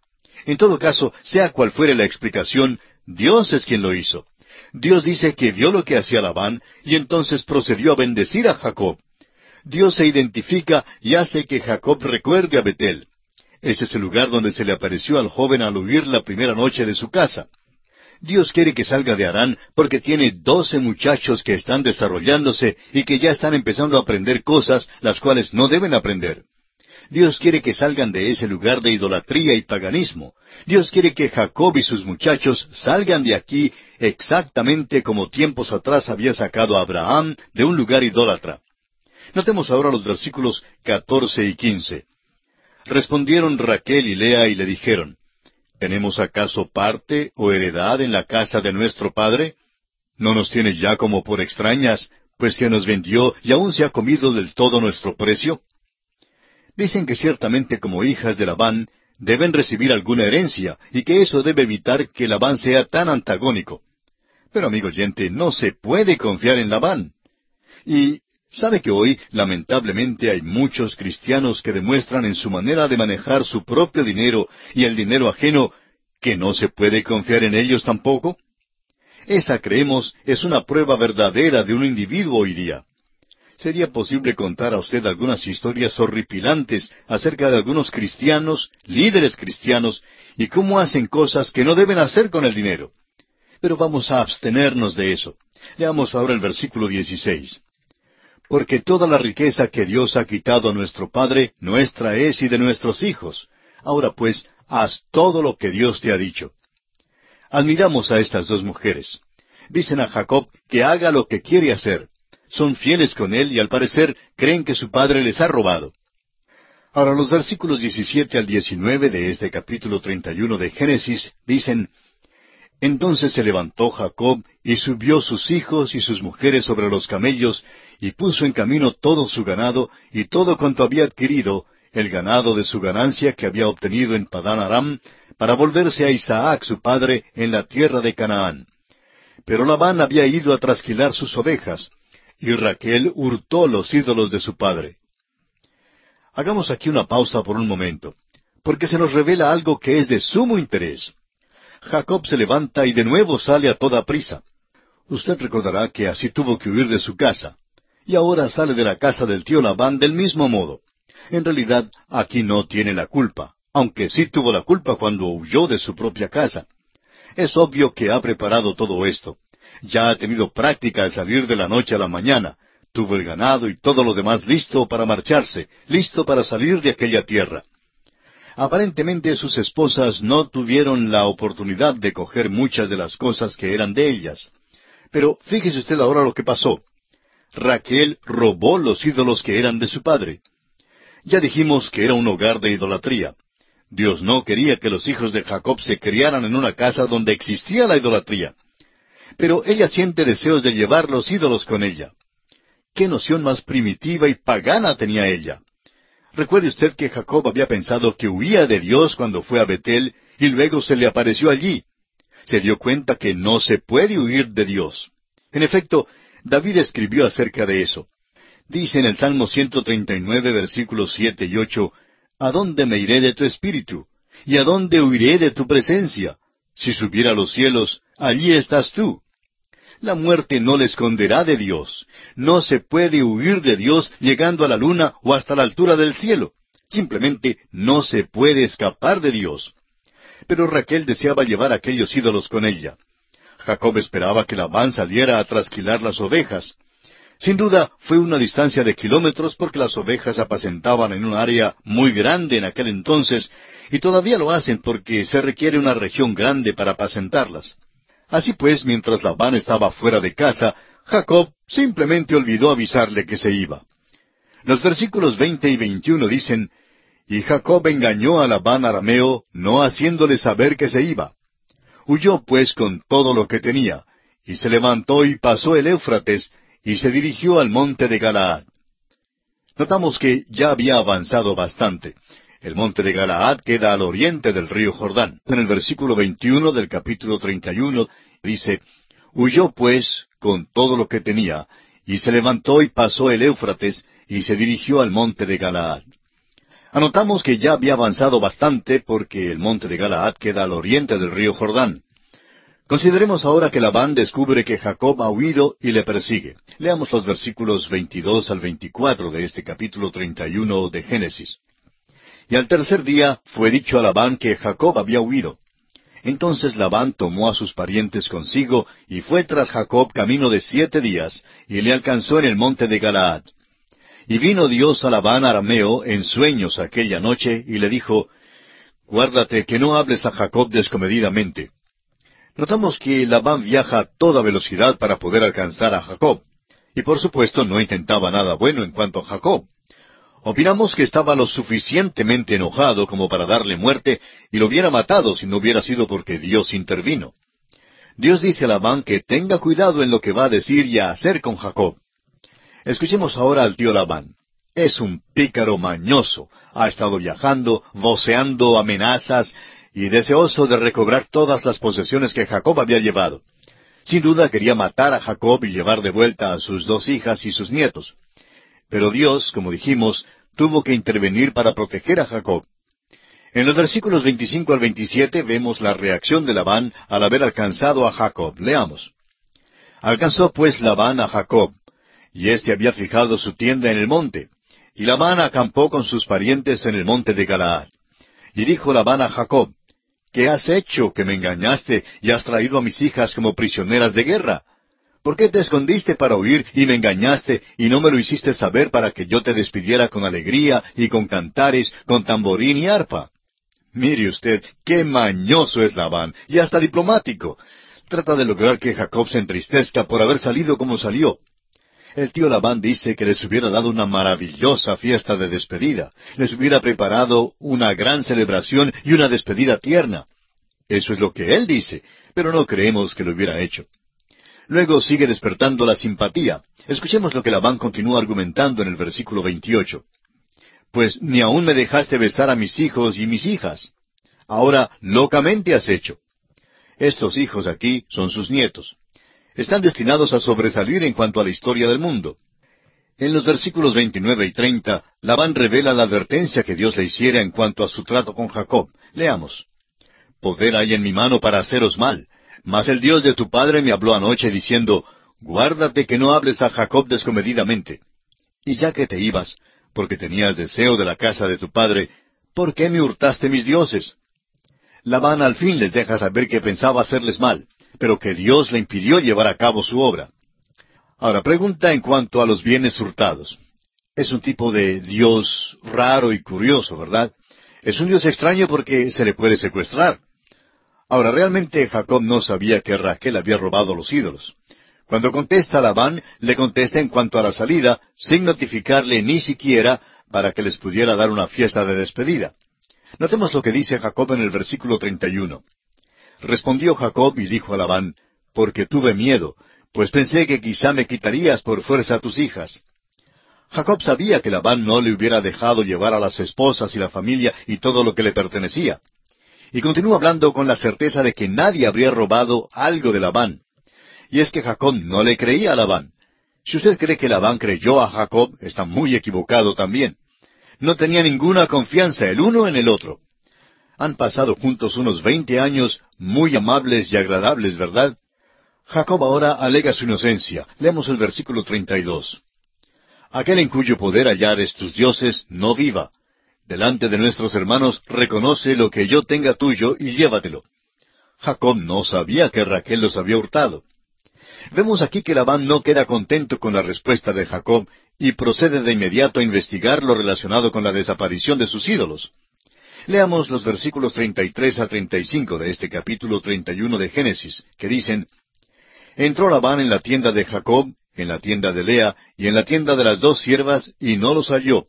En todo caso, sea cual fuere la explicación, Dios es quien lo hizo. Dios dice que vio lo que hacía Labán y entonces procedió a bendecir a Jacob. Dios se identifica y hace que Jacob recuerde a Betel. Ese es el lugar donde se le apareció al joven al huir la primera noche de su casa. Dios quiere que salga de Arán porque tiene doce muchachos que están desarrollándose y que ya están empezando a aprender cosas las cuales no deben aprender. Dios quiere que salgan de ese lugar de idolatría y paganismo. Dios quiere que Jacob y sus muchachos salgan de aquí exactamente como tiempos atrás había sacado a Abraham de un lugar idólatra. Notemos ahora los versículos catorce y quince. Respondieron Raquel y Lea y le dijeron, ¿Tenemos acaso parte o heredad en la casa de nuestro padre? ¿No nos tiene ya como por extrañas, pues que nos vendió y aún se ha comido del todo nuestro precio? Dicen que ciertamente como hijas de Labán deben recibir alguna herencia y que eso debe evitar que Labán sea tan antagónico. Pero amigo oyente, no se puede confiar en Labán. Y sabe que hoy, lamentablemente, hay muchos cristianos que demuestran en su manera de manejar su propio dinero y el dinero ajeno que no se puede confiar en ellos tampoco. Esa, creemos, es una prueba verdadera de un individuo hoy día. Sería posible contar a usted algunas historias horripilantes acerca de algunos cristianos, líderes cristianos, y cómo hacen cosas que no deben hacer con el dinero. Pero vamos a abstenernos de eso. Leamos ahora el versículo 16. Porque toda la riqueza que Dios ha quitado a nuestro Padre, nuestra es y de nuestros hijos. Ahora pues, haz todo lo que Dios te ha dicho. Admiramos a estas dos mujeres. Dicen a Jacob que haga lo que quiere hacer. Son fieles con él y al parecer creen que su padre les ha robado. Ahora los versículos 17 al 19 de este capítulo 31 de Génesis dicen, Entonces se levantó Jacob y subió sus hijos y sus mujeres sobre los camellos y puso en camino todo su ganado y todo cuanto había adquirido, el ganado de su ganancia que había obtenido en Padán Aram, para volverse a Isaac su padre en la tierra de Canaán. Pero Labán había ido a trasquilar sus ovejas, y Raquel hurtó los ídolos de su padre. Hagamos aquí una pausa por un momento, porque se nos revela algo que es de sumo interés. Jacob se levanta y de nuevo sale a toda prisa. Usted recordará que así tuvo que huir de su casa, y ahora sale de la casa del tío Labán del mismo modo. En realidad, aquí no tiene la culpa, aunque sí tuvo la culpa cuando huyó de su propia casa. Es obvio que ha preparado todo esto, ya ha tenido práctica al salir de la noche a la mañana. Tuvo el ganado y todo lo demás listo para marcharse, listo para salir de aquella tierra. Aparentemente sus esposas no tuvieron la oportunidad de coger muchas de las cosas que eran de ellas. Pero fíjese usted ahora lo que pasó. Raquel robó los ídolos que eran de su padre. Ya dijimos que era un hogar de idolatría. Dios no quería que los hijos de Jacob se criaran en una casa donde existía la idolatría pero ella siente deseos de llevar los ídolos con ella. ¿Qué noción más primitiva y pagana tenía ella? Recuerde usted que Jacob había pensado que huía de Dios cuando fue a Betel y luego se le apareció allí. Se dio cuenta que no se puede huir de Dios. En efecto, David escribió acerca de eso. Dice en el Salmo 139, versículos siete y ocho, ¿A dónde me iré de tu espíritu? ¿Y a dónde huiré de tu presencia? Si subiera a los cielos, allí estás tú. La muerte no le esconderá de Dios. No se puede huir de Dios llegando a la luna o hasta la altura del cielo. Simplemente no se puede escapar de Dios. Pero Raquel deseaba llevar aquellos ídolos con ella. Jacob esperaba que Labán saliera a trasquilar las ovejas. Sin duda fue una distancia de kilómetros porque las ovejas apacentaban en un área muy grande en aquel entonces y todavía lo hacen porque se requiere una región grande para apacentarlas. Así pues, mientras Labán estaba fuera de casa, Jacob simplemente olvidó avisarle que se iba. Los versículos veinte y veintiuno dicen, Y Jacob engañó a Labán arameo, no haciéndole saber que se iba. Huyó pues con todo lo que tenía, y se levantó y pasó el Éufrates, y se dirigió al monte de Galaad. Notamos que ya había avanzado bastante. El monte de Galaad queda al oriente del río Jordán. En el versículo 21 del capítulo 31 dice, Huyó pues con todo lo que tenía, y se levantó y pasó el Éufrates, y se dirigió al monte de Galaad. Anotamos que ya había avanzado bastante porque el monte de Galaad queda al oriente del río Jordán. Consideremos ahora que Labán descubre que Jacob ha huido y le persigue. Leamos los versículos 22 al 24 de este capítulo 31 de Génesis. Y al tercer día fue dicho a Labán que Jacob había huido. Entonces Labán tomó a sus parientes consigo y fue tras Jacob camino de siete días, y le alcanzó en el monte de Galaad. Y vino Dios a Labán arameo en sueños aquella noche, y le dijo, Guárdate que no hables a Jacob descomedidamente. Notamos que Labán viaja a toda velocidad para poder alcanzar a Jacob. Y por supuesto no intentaba nada bueno en cuanto a Jacob. Opinamos que estaba lo suficientemente enojado como para darle muerte y lo hubiera matado si no hubiera sido porque Dios intervino. Dios dice a Labán que tenga cuidado en lo que va a decir y a hacer con Jacob. Escuchemos ahora al tío Labán. Es un pícaro mañoso. Ha estado viajando, voceando amenazas y deseoso de recobrar todas las posesiones que Jacob había llevado. Sin duda quería matar a Jacob y llevar de vuelta a sus dos hijas y sus nietos. Pero Dios, como dijimos, tuvo que intervenir para proteger a Jacob. En los versículos 25 al 27 vemos la reacción de Labán al haber alcanzado a Jacob. Leamos. Alcanzó pues Labán a Jacob, y éste había fijado su tienda en el monte, y Labán acampó con sus parientes en el monte de Galaad. Y dijo Labán a Jacob, ¿Qué has hecho que me engañaste y has traído a mis hijas como prisioneras de guerra? ¿Por qué te escondiste para huir y me engañaste y no me lo hiciste saber para que yo te despidiera con alegría y con cantares, con tamborín y arpa? Mire usted, qué mañoso es Labán, y hasta diplomático. Trata de lograr que Jacob se entristezca por haber salido como salió. El tío Labán dice que les hubiera dado una maravillosa fiesta de despedida, les hubiera preparado una gran celebración y una despedida tierna. Eso es lo que él dice, pero no creemos que lo hubiera hecho. Luego sigue despertando la simpatía. Escuchemos lo que Labán continúa argumentando en el versículo 28 pues ni aún me dejaste besar a mis hijos y mis hijas. Ahora locamente has hecho. Estos hijos aquí son sus nietos. Están destinados a sobresalir en cuanto a la historia del mundo. En los versículos 29 y 30, Labán revela la advertencia que Dios le hiciera en cuanto a su trato con Jacob. Leamos. Poder hay en mi mano para haceros mal, mas el Dios de tu padre me habló anoche diciendo, Guárdate que no hables a Jacob descomedidamente. Y ya que te ibas, porque tenías deseo de la casa de tu padre, ¿por qué me hurtaste mis dioses? Labán al fin les deja saber que pensaba hacerles mal, pero que Dios le impidió llevar a cabo su obra. Ahora, pregunta en cuanto a los bienes hurtados. Es un tipo de Dios raro y curioso, ¿verdad? Es un Dios extraño porque se le puede secuestrar. Ahora, realmente Jacob no sabía que Raquel había robado los ídolos. Cuando contesta a Labán, le contesta en cuanto a la salida, sin notificarle ni siquiera para que les pudiera dar una fiesta de despedida. Notemos lo que dice Jacob en el versículo 31. Respondió Jacob y dijo a Labán, porque tuve miedo, pues pensé que quizá me quitarías por fuerza a tus hijas. Jacob sabía que Labán no le hubiera dejado llevar a las esposas y la familia y todo lo que le pertenecía. Y continúa hablando con la certeza de que nadie habría robado algo de Labán. Y es que Jacob no le creía a Labán. Si usted cree que Labán creyó a Jacob, está muy equivocado también. No tenía ninguna confianza el uno en el otro. Han pasado juntos unos veinte años muy amables y agradables, ¿verdad? Jacob ahora alega su inocencia. Leemos el versículo 32. Aquel en cuyo poder hallares tus dioses, no viva. Delante de nuestros hermanos reconoce lo que yo tenga tuyo y llévatelo. Jacob no sabía que Raquel los había hurtado. Vemos aquí que Labán no queda contento con la respuesta de Jacob y procede de inmediato a investigar lo relacionado con la desaparición de sus ídolos. Leamos los versículos 33 a 35 de este capítulo 31 de Génesis, que dicen, Entró Labán en la tienda de Jacob, en la tienda de Lea y en la tienda de las dos siervas, y no los halló.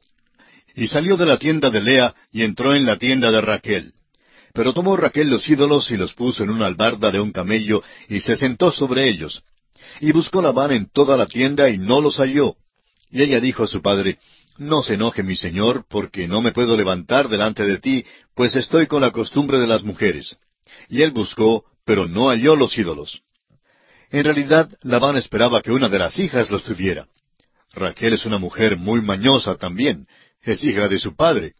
Y salió de la tienda de Lea y entró en la tienda de Raquel. Pero tomó Raquel los ídolos y los puso en una albarda de un camello y se sentó sobre ellos. Y buscó Labán en toda la tienda y no los halló. Y ella dijo a su padre, No se enoje mi señor, porque no me puedo levantar delante de ti, pues estoy con la costumbre de las mujeres. Y él buscó, pero no halló los ídolos. En realidad, Labán esperaba que una de las hijas los tuviera. Raquel es una mujer muy mañosa también, es hija de su padre.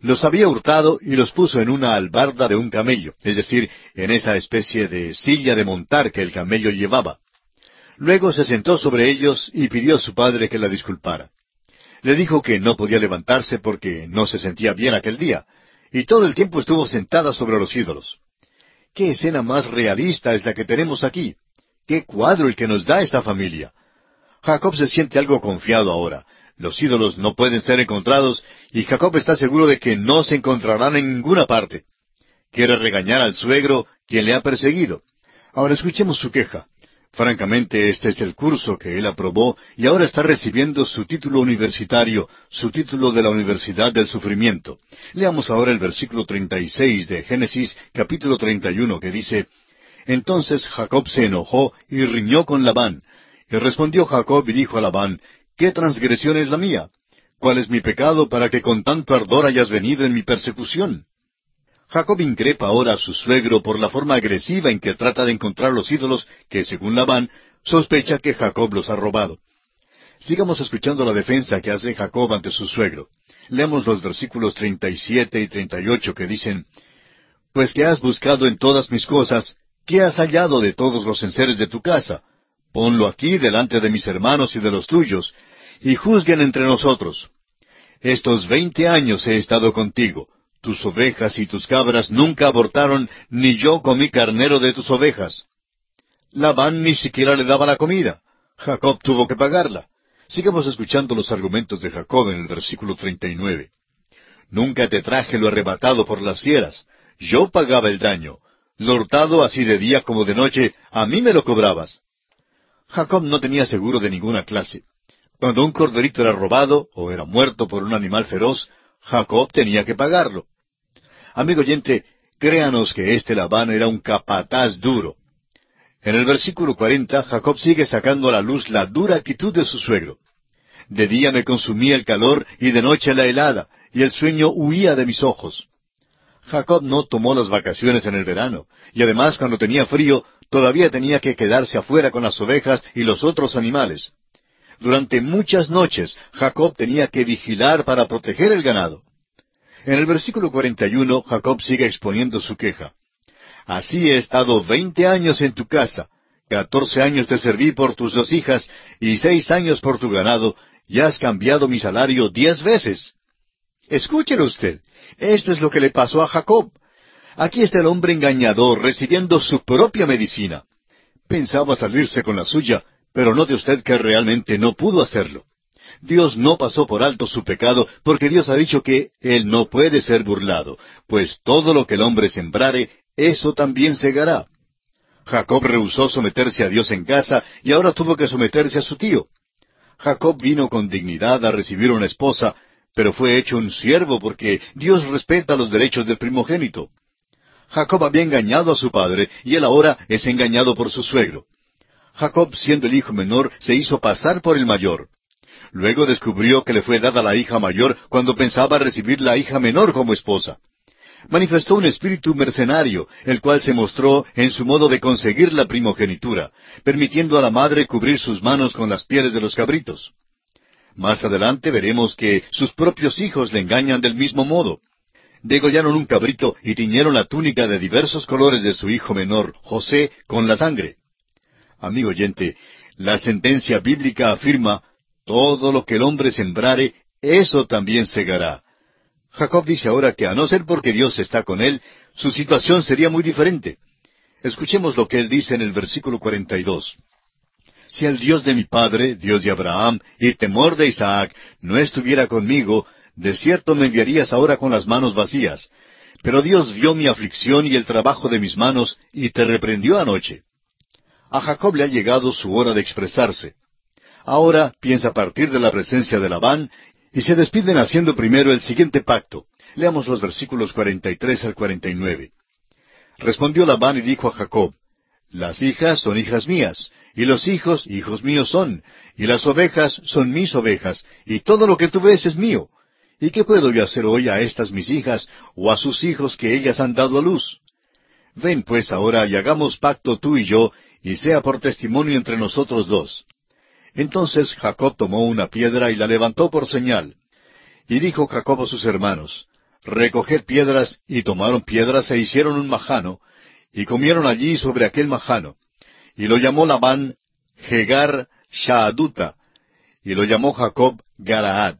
Los había hurtado y los puso en una albarda de un camello, es decir, en esa especie de silla de montar que el camello llevaba. Luego se sentó sobre ellos y pidió a su padre que la disculpara. Le dijo que no podía levantarse porque no se sentía bien aquel día, y todo el tiempo estuvo sentada sobre los ídolos. ¿Qué escena más realista es la que tenemos aquí? ¿Qué cuadro el que nos da esta familia? Jacob se siente algo confiado ahora. Los ídolos no pueden ser encontrados y Jacob está seguro de que no se encontrarán en ninguna parte. Quiere regañar al suegro quien le ha perseguido. Ahora escuchemos su queja. Francamente, este es el curso que él aprobó y ahora está recibiendo su título universitario, su título de la Universidad del Sufrimiento. Leamos ahora el versículo 36 de Génesis capítulo 31 que dice, Entonces Jacob se enojó y riñó con Labán. Y respondió Jacob y dijo a Labán, ¿Qué transgresión es la mía? ¿Cuál es mi pecado para que con tanto ardor hayas venido en mi persecución? Jacob increpa ahora a su suegro por la forma agresiva en que trata de encontrar los ídolos que, según Labán, sospecha que Jacob los ha robado. Sigamos escuchando la defensa que hace Jacob ante su suegro. Leamos los versículos 37 y 38 que dicen, Pues que has buscado en todas mis cosas, ¿qué has hallado de todos los enseres de tu casa? Ponlo aquí delante de mis hermanos y de los tuyos, y juzguen entre nosotros. Estos veinte años he estado contigo, tus ovejas y tus cabras nunca abortaron, ni yo comí carnero de tus ovejas. Labán ni siquiera le daba la comida. Jacob tuvo que pagarla. Sigamos escuchando los argumentos de Jacob en el versículo 39. Nunca te traje lo arrebatado por las fieras. Yo pagaba el daño. Lo hurtado así de día como de noche, a mí me lo cobrabas. Jacob no tenía seguro de ninguna clase. Cuando un corderito era robado o era muerto por un animal feroz, Jacob tenía que pagarlo. Amigo oyente, créanos que este Labán era un capataz duro. En el versículo cuarenta, Jacob sigue sacando a la luz la dura actitud de su suegro. De día me consumía el calor y de noche la helada, y el sueño huía de mis ojos. Jacob no tomó las vacaciones en el verano, y además cuando tenía frío, todavía tenía que quedarse afuera con las ovejas y los otros animales. Durante muchas noches Jacob tenía que vigilar para proteger el ganado. En el versículo 41 Jacob sigue exponiendo su queja. Así he estado veinte años en tu casa, catorce años te serví por tus dos hijas y seis años por tu ganado, y has cambiado mi salario diez veces. Escúchelo usted. Esto es lo que le pasó a Jacob. Aquí está el hombre engañador recibiendo su propia medicina. Pensaba salirse con la suya, pero note usted que realmente no pudo hacerlo. Dios no pasó por alto su pecado porque Dios ha dicho que Él no puede ser burlado, pues todo lo que el hombre sembrare, eso también segará. Jacob rehusó someterse a Dios en casa y ahora tuvo que someterse a su tío. Jacob vino con dignidad a recibir una esposa, pero fue hecho un siervo porque Dios respeta los derechos del primogénito. Jacob había engañado a su padre y él ahora es engañado por su suegro. Jacob, siendo el hijo menor, se hizo pasar por el mayor. Luego descubrió que le fue dada la hija mayor cuando pensaba recibir la hija menor como esposa. Manifestó un espíritu mercenario, el cual se mostró en su modo de conseguir la primogenitura, permitiendo a la madre cubrir sus manos con las pieles de los cabritos. Más adelante veremos que sus propios hijos le engañan del mismo modo. Degollaron un cabrito y tiñeron la túnica de diversos colores de su hijo menor, José, con la sangre. Amigo oyente, la sentencia bíblica afirma, todo lo que el hombre sembrare, eso también segará. Jacob dice ahora que a no ser porque Dios está con él, su situación sería muy diferente. Escuchemos lo que él dice en el versículo 42. Si el Dios de mi padre, Dios de Abraham, y temor de Isaac, no estuviera conmigo, de cierto me enviarías ahora con las manos vacías. Pero Dios vio mi aflicción y el trabajo de mis manos, y te reprendió anoche. A Jacob le ha llegado su hora de expresarse. Ahora piensa partir de la presencia de Labán y se despiden haciendo primero el siguiente pacto. Leamos los versículos 43 al 49. Respondió Labán y dijo a Jacob, Las hijas son hijas mías, y los hijos hijos míos son, y las ovejas son mis ovejas, y todo lo que tú ves es mío. ¿Y qué puedo yo hacer hoy a estas mis hijas, o a sus hijos que ellas han dado a luz? Ven pues ahora y hagamos pacto tú y yo, y sea por testimonio entre nosotros dos. Entonces Jacob tomó una piedra y la levantó por señal. Y dijo Jacob a sus hermanos, Recoged piedras, y tomaron piedras e hicieron un majano, y comieron allí sobre aquel majano. Y lo llamó Labán Hegar Shaaduta, y lo llamó Jacob Galaad.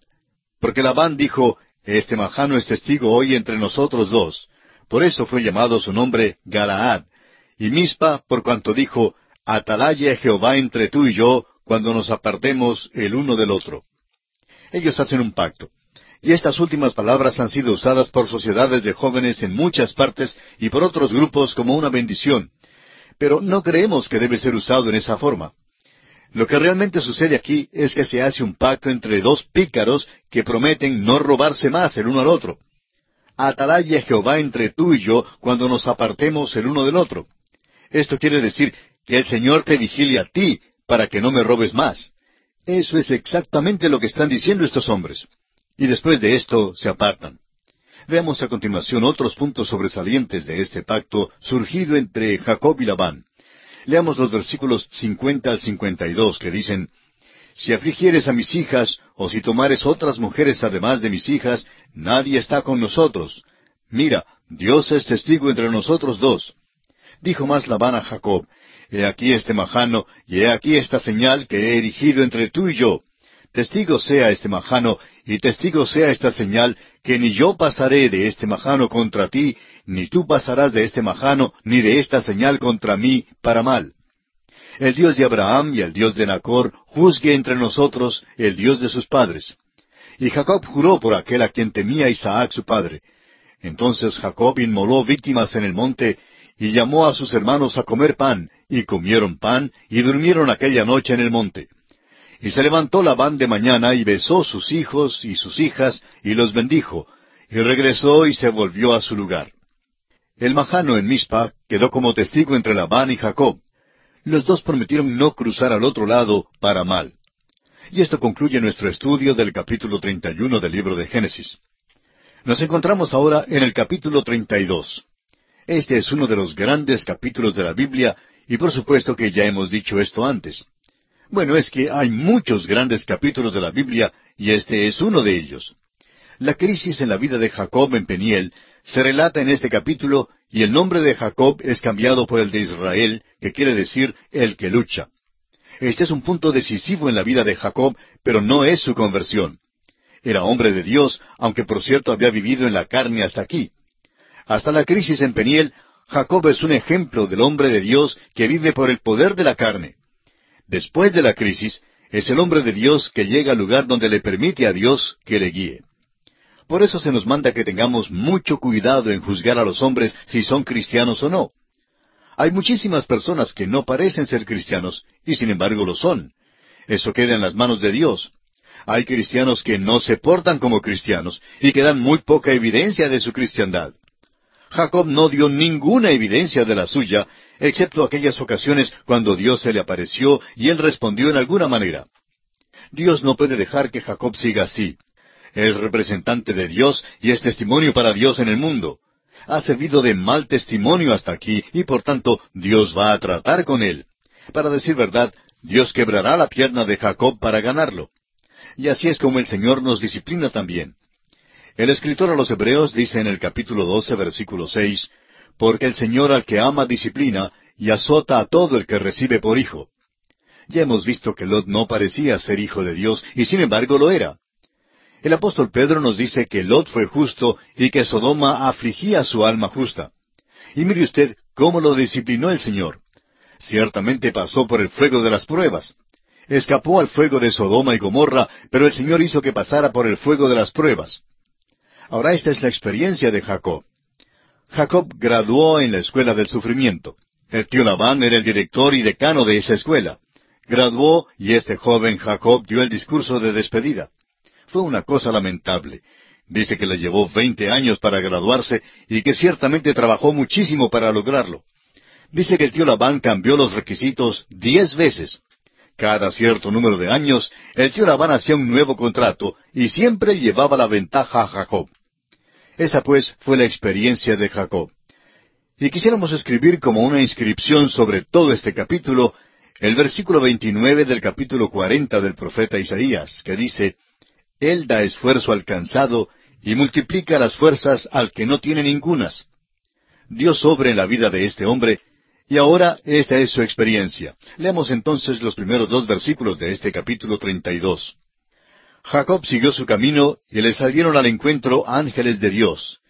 Porque Labán dijo, Este majano es testigo hoy entre nosotros dos. Por eso fue llamado su nombre Galaad, y Mispa, por cuanto dijo, Atalaya Jehová entre tú y yo, cuando nos apartemos el uno del otro. Ellos hacen un pacto. Y estas últimas palabras han sido usadas por sociedades de jóvenes en muchas partes y por otros grupos como una bendición. pero no creemos que debe ser usado en esa forma. Lo que realmente sucede aquí es que se hace un pacto entre dos pícaros que prometen no robarse más el uno al otro. Atalaya Jehová entre tú y yo cuando nos apartemos el uno del otro. Esto quiere decir que el Señor te vigile a ti para que no me robes más. Eso es exactamente lo que están diciendo estos hombres. Y después de esto se apartan. Veamos a continuación otros puntos sobresalientes de este pacto surgido entre Jacob y Labán. Leamos los versículos 50 al 52 que dicen, Si afligieres a mis hijas, o si tomares otras mujeres además de mis hijas, nadie está con nosotros. Mira, Dios es testigo entre nosotros dos. Dijo más Labán a Jacob, He aquí este majano, y he aquí esta señal que he erigido entre tú y yo. Testigo sea este majano, y testigo sea esta señal, que ni yo pasaré de este majano contra ti, ni tú pasarás de este majano, ni de esta señal contra mí, para mal. El Dios de Abraham y el Dios de Nacor juzgue entre nosotros el Dios de sus padres. Y Jacob juró por aquel a quien temía Isaac su padre. Entonces Jacob inmoló víctimas en el monte, y llamó a sus hermanos a comer pan, y comieron pan, y durmieron aquella noche en el monte. Y se levantó Labán de mañana, y besó sus hijos y sus hijas, y los bendijo, y regresó y se volvió a su lugar. El majano en Mispa quedó como testigo entre Labán y Jacob. Los dos prometieron no cruzar al otro lado para mal. Y esto concluye nuestro estudio del capítulo 31 del libro de Génesis. Nos encontramos ahora en el capítulo 32. Este es uno de los grandes capítulos de la Biblia y por supuesto que ya hemos dicho esto antes. Bueno, es que hay muchos grandes capítulos de la Biblia y este es uno de ellos. La crisis en la vida de Jacob en Peniel se relata en este capítulo y el nombre de Jacob es cambiado por el de Israel, que quiere decir el que lucha. Este es un punto decisivo en la vida de Jacob, pero no es su conversión. Era hombre de Dios, aunque por cierto había vivido en la carne hasta aquí. Hasta la crisis en Peniel, Jacob es un ejemplo del hombre de Dios que vive por el poder de la carne. Después de la crisis, es el hombre de Dios que llega al lugar donde le permite a Dios que le guíe. Por eso se nos manda que tengamos mucho cuidado en juzgar a los hombres si son cristianos o no. Hay muchísimas personas que no parecen ser cristianos y sin embargo lo son. Eso queda en las manos de Dios. Hay cristianos que no se portan como cristianos y que dan muy poca evidencia de su cristiandad. Jacob no dio ninguna evidencia de la suya, excepto aquellas ocasiones cuando Dios se le apareció y él respondió en alguna manera. Dios no puede dejar que Jacob siga así. Es representante de Dios y es testimonio para Dios en el mundo. Ha servido de mal testimonio hasta aquí y por tanto Dios va a tratar con él. Para decir verdad, Dios quebrará la pierna de Jacob para ganarlo. Y así es como el Señor nos disciplina también. El escritor a los Hebreos dice en el capítulo doce, versículo seis, Porque el Señor al que ama disciplina y azota a todo el que recibe por hijo. Ya hemos visto que Lot no parecía ser hijo de Dios, y sin embargo lo era. El apóstol Pedro nos dice que Lot fue justo y que Sodoma afligía su alma justa. Y mire usted cómo lo disciplinó el Señor. Ciertamente pasó por el fuego de las pruebas. Escapó al fuego de Sodoma y Gomorra, pero el Señor hizo que pasara por el fuego de las pruebas. Ahora esta es la experiencia de Jacob. Jacob graduó en la escuela del sufrimiento. El tío Labán era el director y decano de esa escuela. Graduó y este joven Jacob dio el discurso de despedida. Fue una cosa lamentable. Dice que le llevó veinte años para graduarse y que ciertamente trabajó muchísimo para lograrlo. Dice que el tío Labán cambió los requisitos diez veces. Cada cierto número de años, el tío Labán hacía un nuevo contrato y siempre llevaba la ventaja a Jacob. Esa pues fue la experiencia de Jacob. Y quisiéramos escribir como una inscripción sobre todo este capítulo el versículo 29 del capítulo 40 del profeta Isaías, que dice, Él da esfuerzo al cansado y multiplica las fuerzas al que no tiene ningunas. Dios obra en la vida de este hombre, y ahora esta es su experiencia. Leamos entonces los primeros dos versículos de este capítulo 32. Jacob siguió su camino y le salieron al encuentro ángeles de Dios.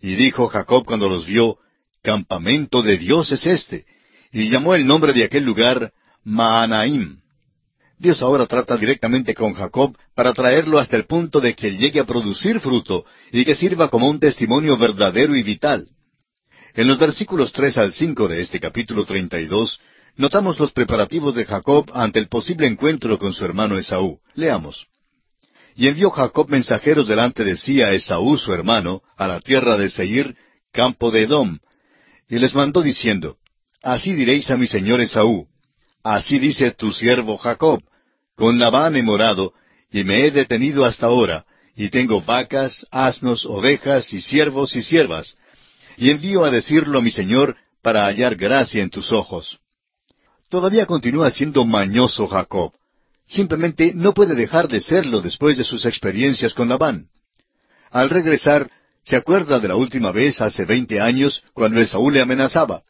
Y dijo Jacob cuando los vio, Campamento de Dios es este. Y llamó el nombre de aquel lugar Maanaim. Dios ahora trata directamente con Jacob para traerlo hasta el punto de que llegue a producir fruto y que sirva como un testimonio verdadero y vital. En los versículos tres al cinco de este capítulo treinta y dos, notamos los preparativos de Jacob ante el posible encuentro con su hermano Esaú. Leamos. Y envió Jacob mensajeros delante de sí a Esaú su hermano, a la tierra de Seir, campo de Edom, y les mandó diciendo, Así diréis a mi señor Esaú, así dice tu siervo Jacob, con Labán he morado, y me he detenido hasta ahora, y tengo vacas, asnos, ovejas, y siervos y siervas, y envío a decirlo a mi señor para hallar gracia en tus ojos. Todavía continúa siendo mañoso Jacob, Simplemente no puede dejar de serlo después de sus experiencias con Labán. Al regresar, se acuerda de la última vez hace veinte años cuando Esaú le amenazaba.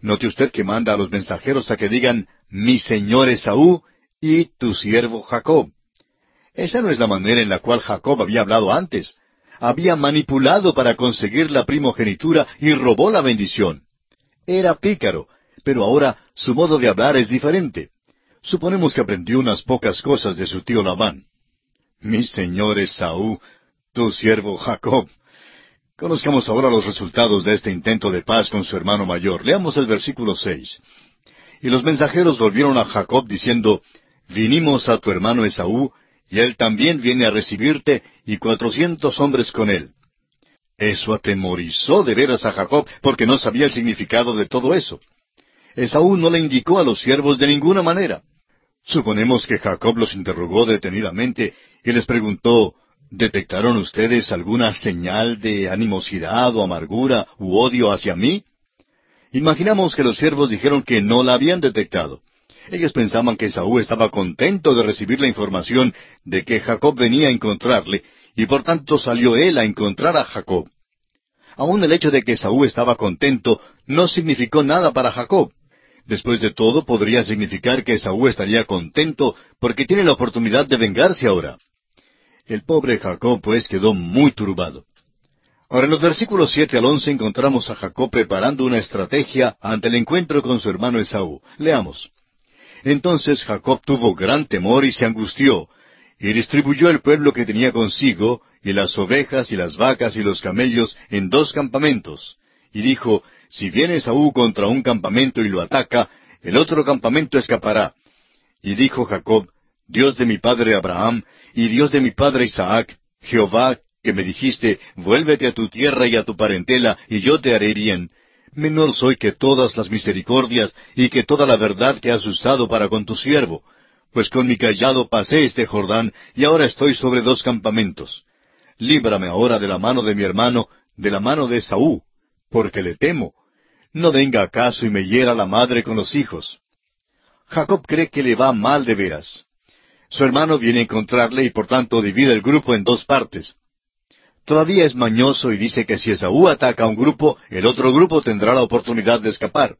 Note usted que manda a los mensajeros a que digan, mi señor Esaú y tu siervo Jacob. Esa no es la manera en la cual Jacob había hablado antes. Había manipulado para conseguir la primogenitura y robó la bendición. Era pícaro, pero ahora su modo de hablar es diferente. Suponemos que aprendió unas pocas cosas de su tío Labán. Mi señor Esaú, tu siervo Jacob. Conozcamos ahora los resultados de este intento de paz con su hermano mayor. Leamos el versículo seis. Y los mensajeros volvieron a Jacob diciendo, Vinimos a tu hermano Esaú, y él también viene a recibirte, y cuatrocientos hombres con él. Eso atemorizó de veras a Jacob, porque no sabía el significado de todo eso. Esaú no le indicó a los siervos de ninguna manera. Suponemos que Jacob los interrogó detenidamente y les preguntó, ¿detectaron ustedes alguna señal de animosidad o amargura u odio hacia mí? Imaginamos que los siervos dijeron que no la habían detectado. Ellos pensaban que Saúl estaba contento de recibir la información de que Jacob venía a encontrarle, y por tanto salió él a encontrar a Jacob. Aún el hecho de que Saúl estaba contento no significó nada para Jacob. Después de todo, podría significar que Esaú estaría contento porque tiene la oportunidad de vengarse ahora. El pobre Jacob, pues, quedó muy turbado. Ahora, en los versículos siete al once encontramos a Jacob preparando una estrategia ante el encuentro con su hermano Esaú. Leamos. Entonces Jacob tuvo gran temor y se angustió, y distribuyó el pueblo que tenía consigo, y las ovejas y las vacas y los camellos en dos campamentos, y dijo, si viene Saúl contra un campamento y lo ataca, el otro campamento escapará. Y dijo Jacob, Dios de mi padre Abraham y Dios de mi padre Isaac, Jehová, que me dijiste, vuélvete a tu tierra y a tu parentela, y yo te haré bien. Menor soy que todas las misericordias y que toda la verdad que has usado para con tu siervo. Pues con mi callado pasé este Jordán, y ahora estoy sobre dos campamentos. Líbrame ahora de la mano de mi hermano, de la mano de Saúl, porque le temo, no venga acaso y me hiera la madre con los hijos. Jacob cree que le va mal de veras. Su hermano viene a encontrarle y por tanto divide el grupo en dos partes. Todavía es mañoso y dice que si Esaú ataca a un grupo, el otro grupo tendrá la oportunidad de escapar.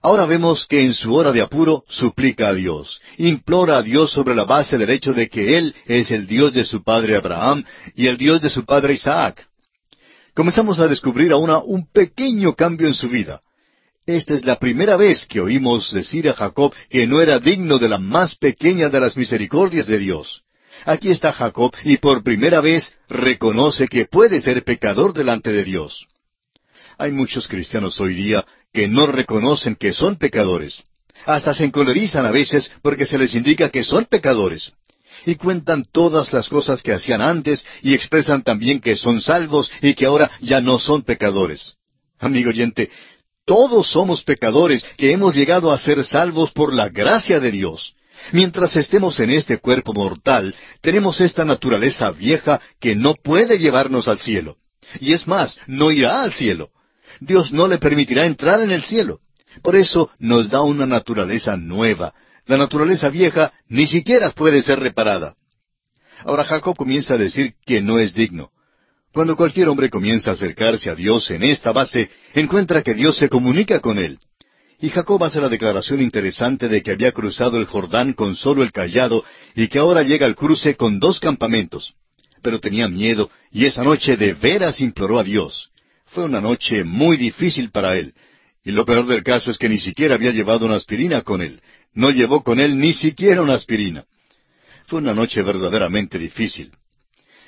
Ahora vemos que en su hora de apuro suplica a Dios, implora a Dios sobre la base del hecho de que Él es el Dios de su padre Abraham y el Dios de su padre Isaac comenzamos a descubrir ahora un pequeño cambio en su vida. Esta es la primera vez que oímos decir a Jacob que no era digno de la más pequeña de las misericordias de Dios. Aquí está Jacob y por primera vez reconoce que puede ser pecador delante de Dios. Hay muchos cristianos hoy día que no reconocen que son pecadores. Hasta se encolerizan a veces porque se les indica que son pecadores y cuentan todas las cosas que hacían antes y expresan también que son salvos y que ahora ya no son pecadores. Amigo oyente, todos somos pecadores que hemos llegado a ser salvos por la gracia de Dios. Mientras estemos en este cuerpo mortal, tenemos esta naturaleza vieja que no puede llevarnos al cielo. Y es más, no irá al cielo. Dios no le permitirá entrar en el cielo. Por eso nos da una naturaleza nueva, la naturaleza vieja ni siquiera puede ser reparada. Ahora Jacob comienza a decir que no es digno. Cuando cualquier hombre comienza a acercarse a Dios en esta base, encuentra que Dios se comunica con él. Y Jacob hace la declaración interesante de que había cruzado el Jordán con solo el callado y que ahora llega al cruce con dos campamentos. Pero tenía miedo y esa noche de veras imploró a Dios. Fue una noche muy difícil para él. Y lo peor del caso es que ni siquiera había llevado una aspirina con él. No llevó con él ni siquiera una aspirina. Fue una noche verdaderamente difícil.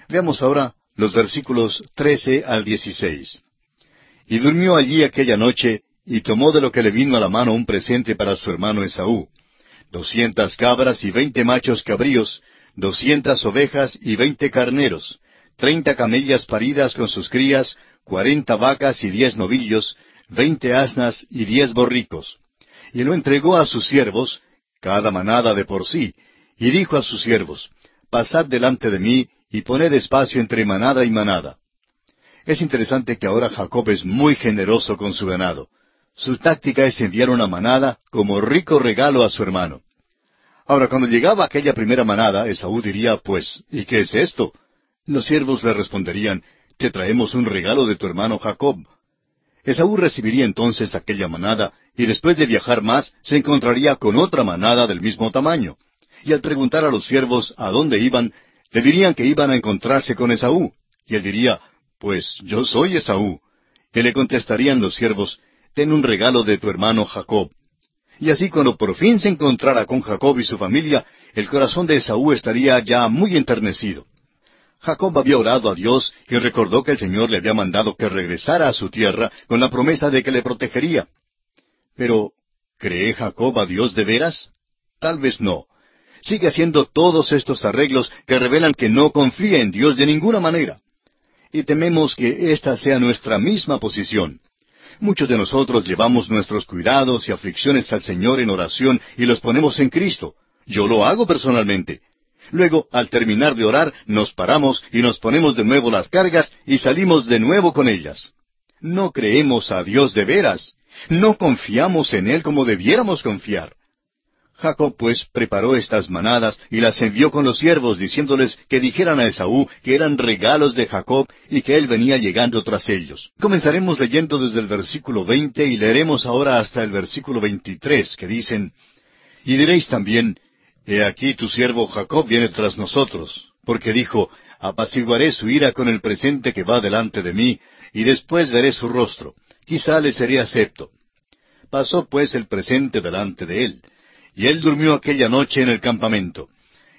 Veamos ahora los versículos trece al dieciséis. Y durmió allí aquella noche, y tomó de lo que le vino a la mano un presente para su hermano Esaú. Doscientas cabras y veinte machos cabríos, doscientas ovejas y veinte carneros, treinta camellas paridas con sus crías, cuarenta vacas y diez novillos, veinte asnas y diez borricos. Y lo entregó a sus siervos, cada manada de por sí, y dijo a sus siervos, Pasad delante de mí, y poned espacio entre manada y manada. Es interesante que ahora Jacob es muy generoso con su ganado. Su táctica es enviar una manada como rico regalo a su hermano. Ahora, cuando llegaba aquella primera manada, Esaú diría, pues, ¿y qué es esto? Los siervos le responderían, Te traemos un regalo de tu hermano Jacob. Esaú recibiría entonces aquella manada, y después de viajar más, se encontraría con otra manada del mismo tamaño. Y al preguntar a los siervos a dónde iban, le dirían que iban a encontrarse con Esaú. Y él diría, Pues yo soy Esaú. Y le contestarían los siervos, Ten un regalo de tu hermano Jacob. Y así cuando por fin se encontrara con Jacob y su familia, el corazón de Esaú estaría ya muy enternecido. Jacob había orado a Dios y recordó que el Señor le había mandado que regresara a su tierra con la promesa de que le protegería. Pero, ¿cree Jacob a Dios de veras? Tal vez no. Sigue haciendo todos estos arreglos que revelan que no confía en Dios de ninguna manera. Y tememos que esta sea nuestra misma posición. Muchos de nosotros llevamos nuestros cuidados y aflicciones al Señor en oración y los ponemos en Cristo. Yo lo hago personalmente. Luego, al terminar de orar, nos paramos y nos ponemos de nuevo las cargas y salimos de nuevo con ellas. No creemos a Dios de veras. No confiamos en Él como debiéramos confiar. Jacob pues preparó estas manadas y las envió con los siervos, diciéndoles que dijeran a Esaú que eran regalos de Jacob y que él venía llegando tras ellos. Comenzaremos leyendo desde el versículo veinte y leeremos ahora hasta el versículo veintitrés, que dicen, Y diréis también, He aquí tu siervo Jacob viene tras nosotros, porque dijo, apaciguaré su ira con el presente que va delante de mí, y después veré su rostro. Quizá le seré acepto. Pasó pues el presente delante de él y él durmió aquella noche en el campamento.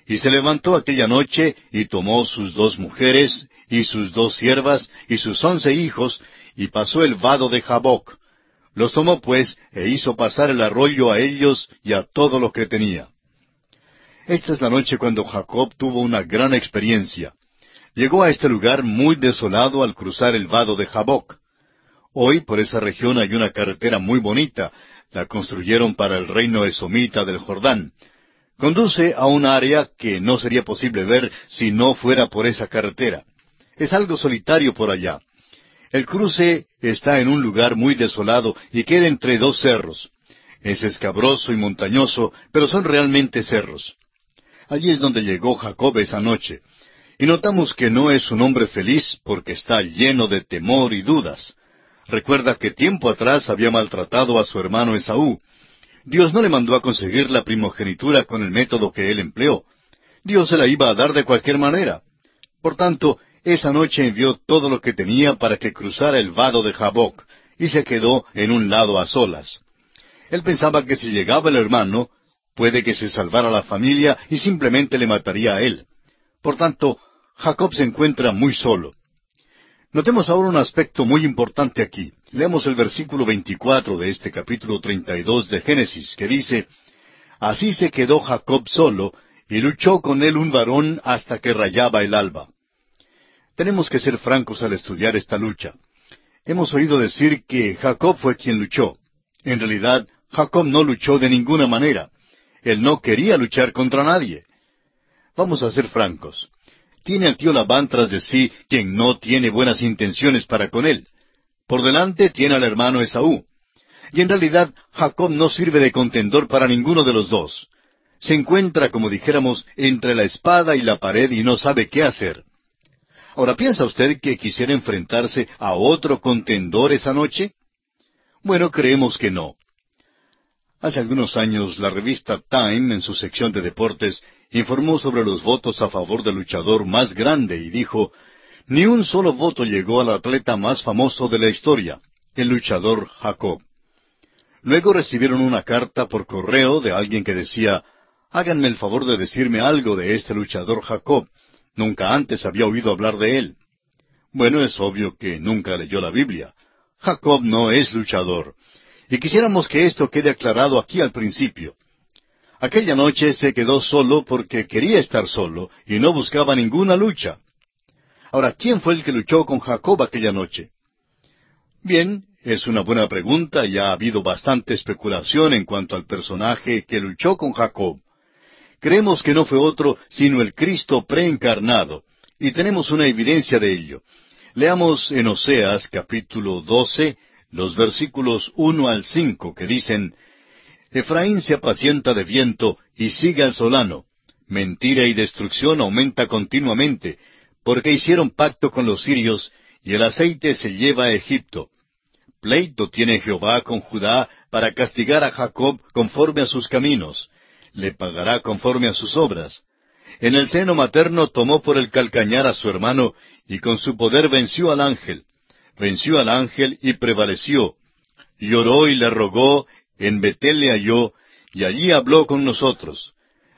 Y se levantó aquella noche y tomó sus dos mujeres y sus dos siervas y sus once hijos y pasó el vado de Jaboc. Los tomó pues e hizo pasar el arroyo a ellos y a todo lo que tenía. Esta es la noche cuando Jacob tuvo una gran experiencia. Llegó a este lugar muy desolado al cruzar el vado de Jaboc. Hoy por esa región hay una carretera muy bonita, la construyeron para el reino esomita del Jordán. Conduce a un área que no sería posible ver si no fuera por esa carretera. Es algo solitario por allá. El cruce está en un lugar muy desolado y queda entre dos cerros. Es escabroso y montañoso, pero son realmente cerros. Allí es donde llegó Jacob esa noche. Y notamos que no es un hombre feliz porque está lleno de temor y dudas. Recuerda que tiempo atrás había maltratado a su hermano Esaú. Dios no le mandó a conseguir la primogenitura con el método que él empleó. Dios se la iba a dar de cualquier manera. Por tanto, esa noche envió todo lo que tenía para que cruzara el vado de Jaboc, y se quedó en un lado a solas. Él pensaba que si llegaba el hermano, puede que se salvara la familia y simplemente le mataría a él. Por tanto, Jacob se encuentra muy solo. Notemos ahora un aspecto muy importante aquí. Leemos el versículo 24 de este capítulo 32 de Génesis, que dice, Así se quedó Jacob solo, y luchó con él un varón hasta que rayaba el alba. Tenemos que ser francos al estudiar esta lucha. Hemos oído decir que Jacob fue quien luchó. En realidad, Jacob no luchó de ninguna manera. Él no quería luchar contra nadie. Vamos a ser francos tiene al tío Labán tras de sí, quien no tiene buenas intenciones para con él. Por delante tiene al hermano Esaú. Y en realidad Jacob no sirve de contendor para ninguno de los dos. Se encuentra, como dijéramos, entre la espada y la pared y no sabe qué hacer. Ahora, ¿piensa usted que quisiera enfrentarse a otro contendor esa noche? Bueno, creemos que no. Hace algunos años la revista Time, en su sección de deportes, informó sobre los votos a favor del luchador más grande y dijo, ni un solo voto llegó al atleta más famoso de la historia, el luchador Jacob. Luego recibieron una carta por correo de alguien que decía, háganme el favor de decirme algo de este luchador Jacob. Nunca antes había oído hablar de él. Bueno, es obvio que nunca leyó la Biblia. Jacob no es luchador. Y quisiéramos que esto quede aclarado aquí al principio. Aquella noche se quedó solo porque quería estar solo y no buscaba ninguna lucha. Ahora, ¿quién fue el que luchó con Jacob aquella noche? Bien, es una buena pregunta y ha habido bastante especulación en cuanto al personaje que luchó con Jacob. Creemos que no fue otro sino el Cristo preencarnado, y tenemos una evidencia de ello. Leamos en Oseas capítulo 12 los versículos uno al cinco que dicen Efraín se apacienta de viento y sigue al solano. Mentira y destrucción aumenta continuamente, porque hicieron pacto con los sirios, y el aceite se lleva a Egipto. Pleito tiene Jehová con Judá para castigar a Jacob conforme a sus caminos. Le pagará conforme a sus obras. En el seno materno tomó por el calcañar a su hermano, y con su poder venció al ángel. Venció al ángel y prevaleció. Lloró y le rogó, en Betel le halló, y allí habló con nosotros.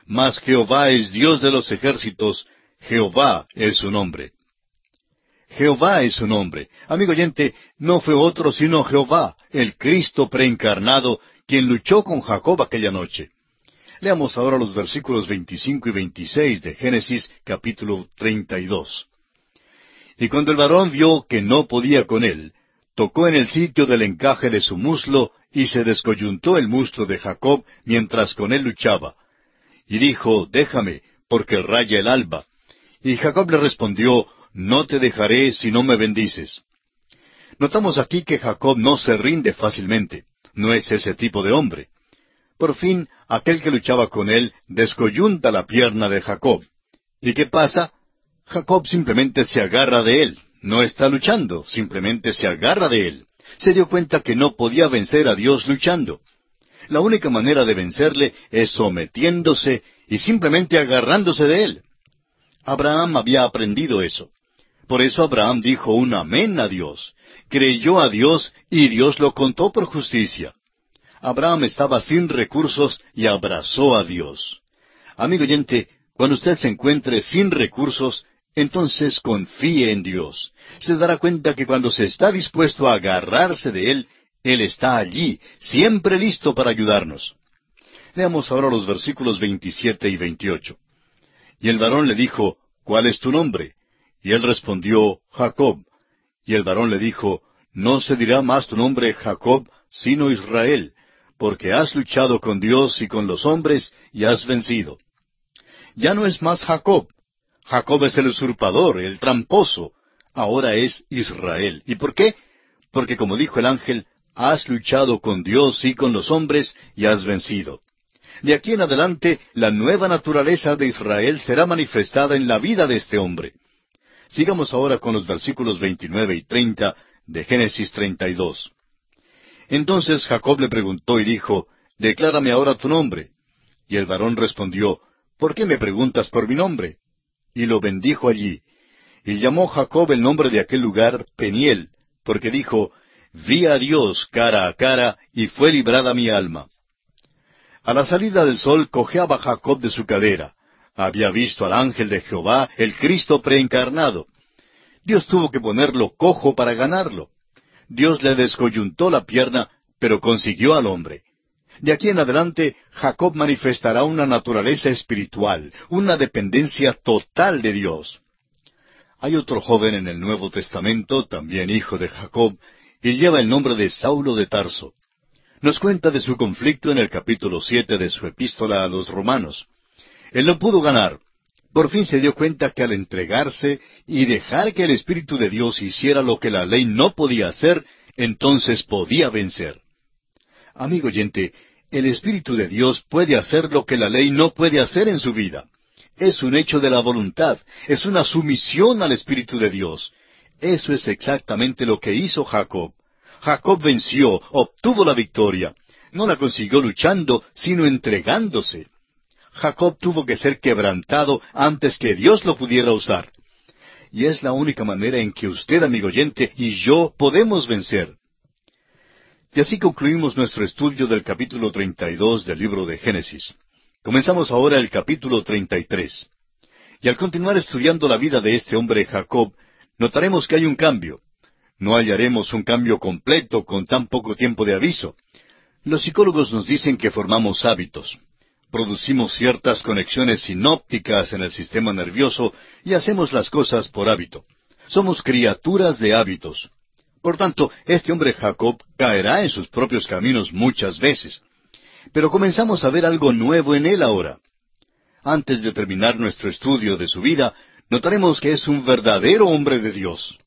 Mas Jehová es Dios de los ejércitos, Jehová es su nombre. Jehová es su nombre. Amigo oyente, no fue otro sino Jehová, el Cristo preencarnado, quien luchó con Jacob aquella noche. Leamos ahora los versículos 25 y 26 de Génesis capítulo 32. Y cuando el varón vio que no podía con él, tocó en el sitio del encaje de su muslo y se descoyuntó el muslo de Jacob mientras con él luchaba. Y dijo, Déjame, porque raya el alba. Y Jacob le respondió, no te dejaré si no me bendices. Notamos aquí que Jacob no se rinde fácilmente. No es ese tipo de hombre. Por fin, aquel que luchaba con él descoyunta la pierna de Jacob. ¿Y qué pasa? Jacob simplemente se agarra de él. No está luchando, simplemente se agarra de él. Se dio cuenta que no podía vencer a Dios luchando. La única manera de vencerle es sometiéndose y simplemente agarrándose de él. Abraham había aprendido eso. Por eso Abraham dijo un amén a Dios. Creyó a Dios y Dios lo contó por justicia. Abraham estaba sin recursos y abrazó a Dios. Amigo oyente, cuando usted se encuentre sin recursos, entonces confíe en Dios. Se dará cuenta que cuando se está dispuesto a agarrarse de Él, Él está allí, siempre listo para ayudarnos. Leamos ahora los versículos 27 y 28. Y el varón le dijo, ¿Cuál es tu nombre? Y él respondió, Jacob. Y el varón le dijo, No se dirá más tu nombre Jacob, sino Israel, porque has luchado con Dios y con los hombres y has vencido. Ya no es más Jacob. Jacob es el usurpador, el tramposo. Ahora es Israel. ¿Y por qué? Porque como dijo el ángel, has luchado con Dios y con los hombres y has vencido. De aquí en adelante, la nueva naturaleza de Israel será manifestada en la vida de este hombre. Sigamos ahora con los versículos 29 y 30 de Génesis 32. Entonces Jacob le preguntó y dijo, Declárame ahora tu nombre. Y el varón respondió, ¿Por qué me preguntas por mi nombre? Y lo bendijo allí. Y llamó Jacob el nombre de aquel lugar Peniel, porque dijo, Vi a Dios cara a cara, y fue librada mi alma. A la salida del sol cojeaba Jacob de su cadera, había visto al ángel de Jehová, el Cristo preencarnado. Dios tuvo que ponerlo cojo para ganarlo. Dios le descoyuntó la pierna, pero consiguió al hombre. De aquí en adelante, Jacob manifestará una naturaleza espiritual, una dependencia total de Dios. Hay otro joven en el Nuevo Testamento, también hijo de Jacob, y lleva el nombre de Saulo de Tarso. Nos cuenta de su conflicto en el capítulo siete de su epístola a los romanos. Él no pudo ganar. Por fin se dio cuenta que al entregarse y dejar que el Espíritu de Dios hiciera lo que la ley no podía hacer, entonces podía vencer. Amigo oyente, el Espíritu de Dios puede hacer lo que la ley no puede hacer en su vida. Es un hecho de la voluntad, es una sumisión al Espíritu de Dios. Eso es exactamente lo que hizo Jacob. Jacob venció, obtuvo la victoria. No la consiguió luchando, sino entregándose. Jacob tuvo que ser quebrantado antes que Dios lo pudiera usar. Y es la única manera en que usted, amigo oyente, y yo podemos vencer. Y así concluimos nuestro estudio del capítulo 32 del libro de Génesis. Comenzamos ahora el capítulo 33. Y al continuar estudiando la vida de este hombre Jacob, notaremos que hay un cambio. no hallaremos un cambio completo con tan poco tiempo de aviso. Los psicólogos nos dicen que formamos hábitos. Producimos ciertas conexiones sinópticas en el sistema nervioso y hacemos las cosas por hábito. Somos criaturas de hábitos. Por tanto, este hombre Jacob caerá en sus propios caminos muchas veces. Pero comenzamos a ver algo nuevo en él ahora. Antes de terminar nuestro estudio de su vida, notaremos que es un verdadero hombre de Dios.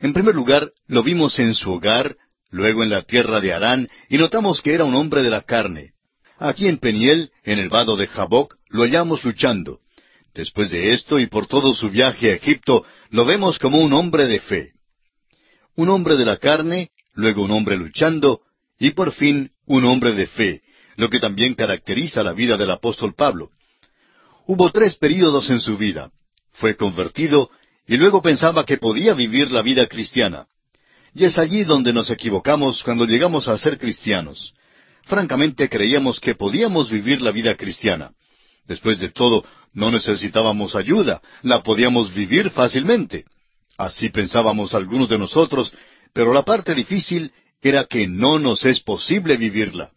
En primer lugar, lo vimos en su hogar, luego en la tierra de Harán, y notamos que era un hombre de la carne. Aquí en Peniel, en el vado de Jaboc, lo hallamos luchando. Después de esto y por todo su viaje a Egipto, lo vemos como un hombre de fe. Un hombre de la carne, luego un hombre luchando, y por fin un hombre de fe, lo que también caracteriza la vida del apóstol Pablo. Hubo tres períodos en su vida. Fue convertido, y luego pensaba que podía vivir la vida cristiana. Y es allí donde nos equivocamos cuando llegamos a ser cristianos. Francamente creíamos que podíamos vivir la vida cristiana. Después de todo, no necesitábamos ayuda, la podíamos vivir fácilmente. Así pensábamos algunos de nosotros, pero la parte difícil era que no nos es posible vivirla.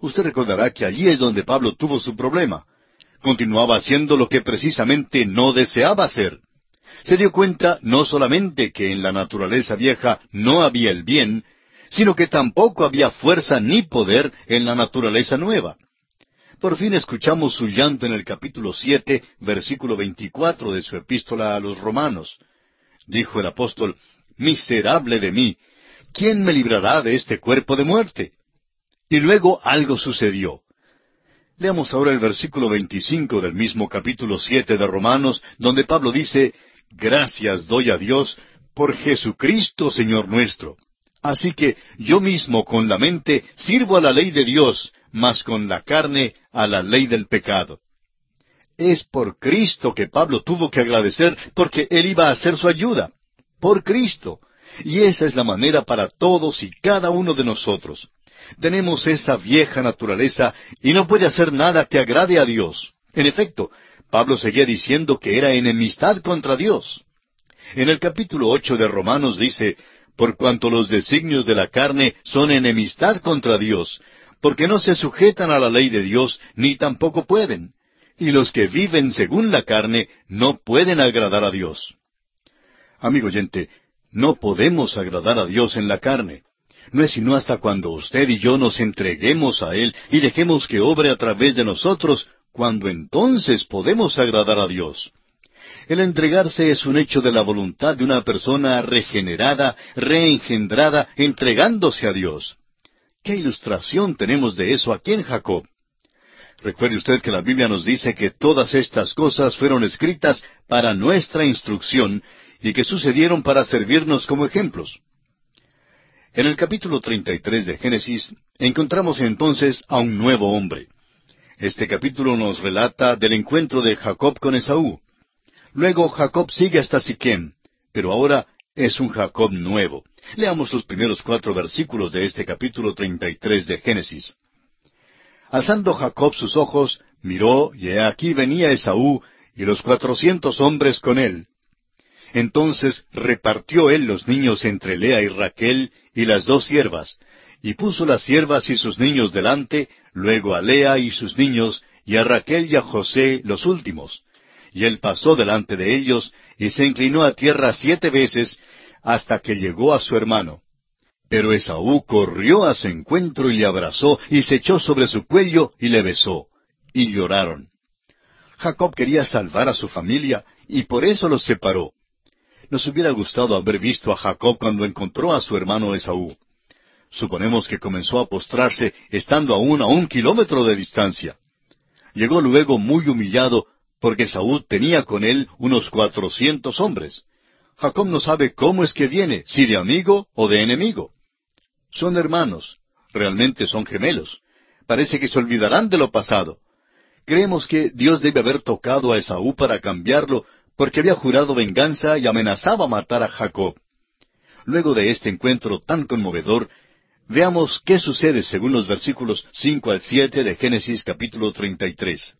Usted recordará que allí es donde Pablo tuvo su problema. Continuaba haciendo lo que precisamente no deseaba hacer se dio cuenta no solamente que en la naturaleza vieja no había el bien, sino que tampoco había fuerza ni poder en la naturaleza nueva. Por fin escuchamos su llanto en el capítulo siete, versículo veinticuatro de su epístola a los romanos. Dijo el apóstol, Miserable de mí, ¿quién me librará de este cuerpo de muerte? Y luego algo sucedió. Leamos ahora el versículo veinticinco del mismo capítulo siete de Romanos, donde Pablo dice, Gracias doy a Dios por Jesucristo, Señor nuestro. Así que yo mismo con la mente sirvo a la ley de Dios, mas con la carne a la ley del pecado. Es por Cristo que Pablo tuvo que agradecer porque él iba a hacer su ayuda. Por Cristo. Y esa es la manera para todos y cada uno de nosotros. Tenemos esa vieja naturaleza y no puede hacer nada que agrade a Dios. En efecto, Pablo seguía diciendo que era enemistad contra Dios. En el capítulo ocho de Romanos dice, por cuanto los designios de la carne son enemistad contra Dios, porque no se sujetan a la ley de Dios, ni tampoco pueden. Y los que viven según la carne no pueden agradar a Dios. Amigo oyente, no podemos agradar a Dios en la carne. No es sino hasta cuando usted y yo nos entreguemos a Él y dejemos que obre a través de nosotros cuando entonces podemos agradar a Dios. El entregarse es un hecho de la voluntad de una persona regenerada, reengendrada, entregándose a Dios. ¿Qué ilustración tenemos de eso aquí en Jacob? Recuerde usted que la Biblia nos dice que todas estas cosas fueron escritas para nuestra instrucción y que sucedieron para servirnos como ejemplos. En el capítulo 33 de Génesis encontramos entonces a un nuevo hombre. Este capítulo nos relata del encuentro de Jacob con Esaú. Luego Jacob sigue hasta Siquem, pero ahora es un Jacob nuevo. Leamos los primeros cuatro versículos de este capítulo treinta y tres de Génesis. Alzando Jacob sus ojos, miró, y he aquí venía Esaú, y los cuatrocientos hombres con él. Entonces repartió él los niños entre Lea y Raquel y las dos siervas, y puso las siervas y sus niños delante, luego a Lea y sus niños, y a Raquel y a José los últimos. Y él pasó delante de ellos, y se inclinó a tierra siete veces, hasta que llegó a su hermano. Pero Esaú corrió a su encuentro y le abrazó, y se echó sobre su cuello y le besó. Y lloraron. Jacob quería salvar a su familia, y por eso los separó. Nos hubiera gustado haber visto a Jacob cuando encontró a su hermano Esaú. Suponemos que comenzó a postrarse estando aún a un kilómetro de distancia. Llegó luego muy humillado porque Saúl tenía con él unos cuatrocientos hombres. Jacob no sabe cómo es que viene, si de amigo o de enemigo. Son hermanos, realmente son gemelos. Parece que se olvidarán de lo pasado. Creemos que Dios debe haber tocado a Esaú para cambiarlo, porque había jurado venganza y amenazaba matar a Jacob. Luego de este encuentro tan conmovedor, Veamos qué sucede según los versículos cinco al siete de Génesis capítulo treinta y tres.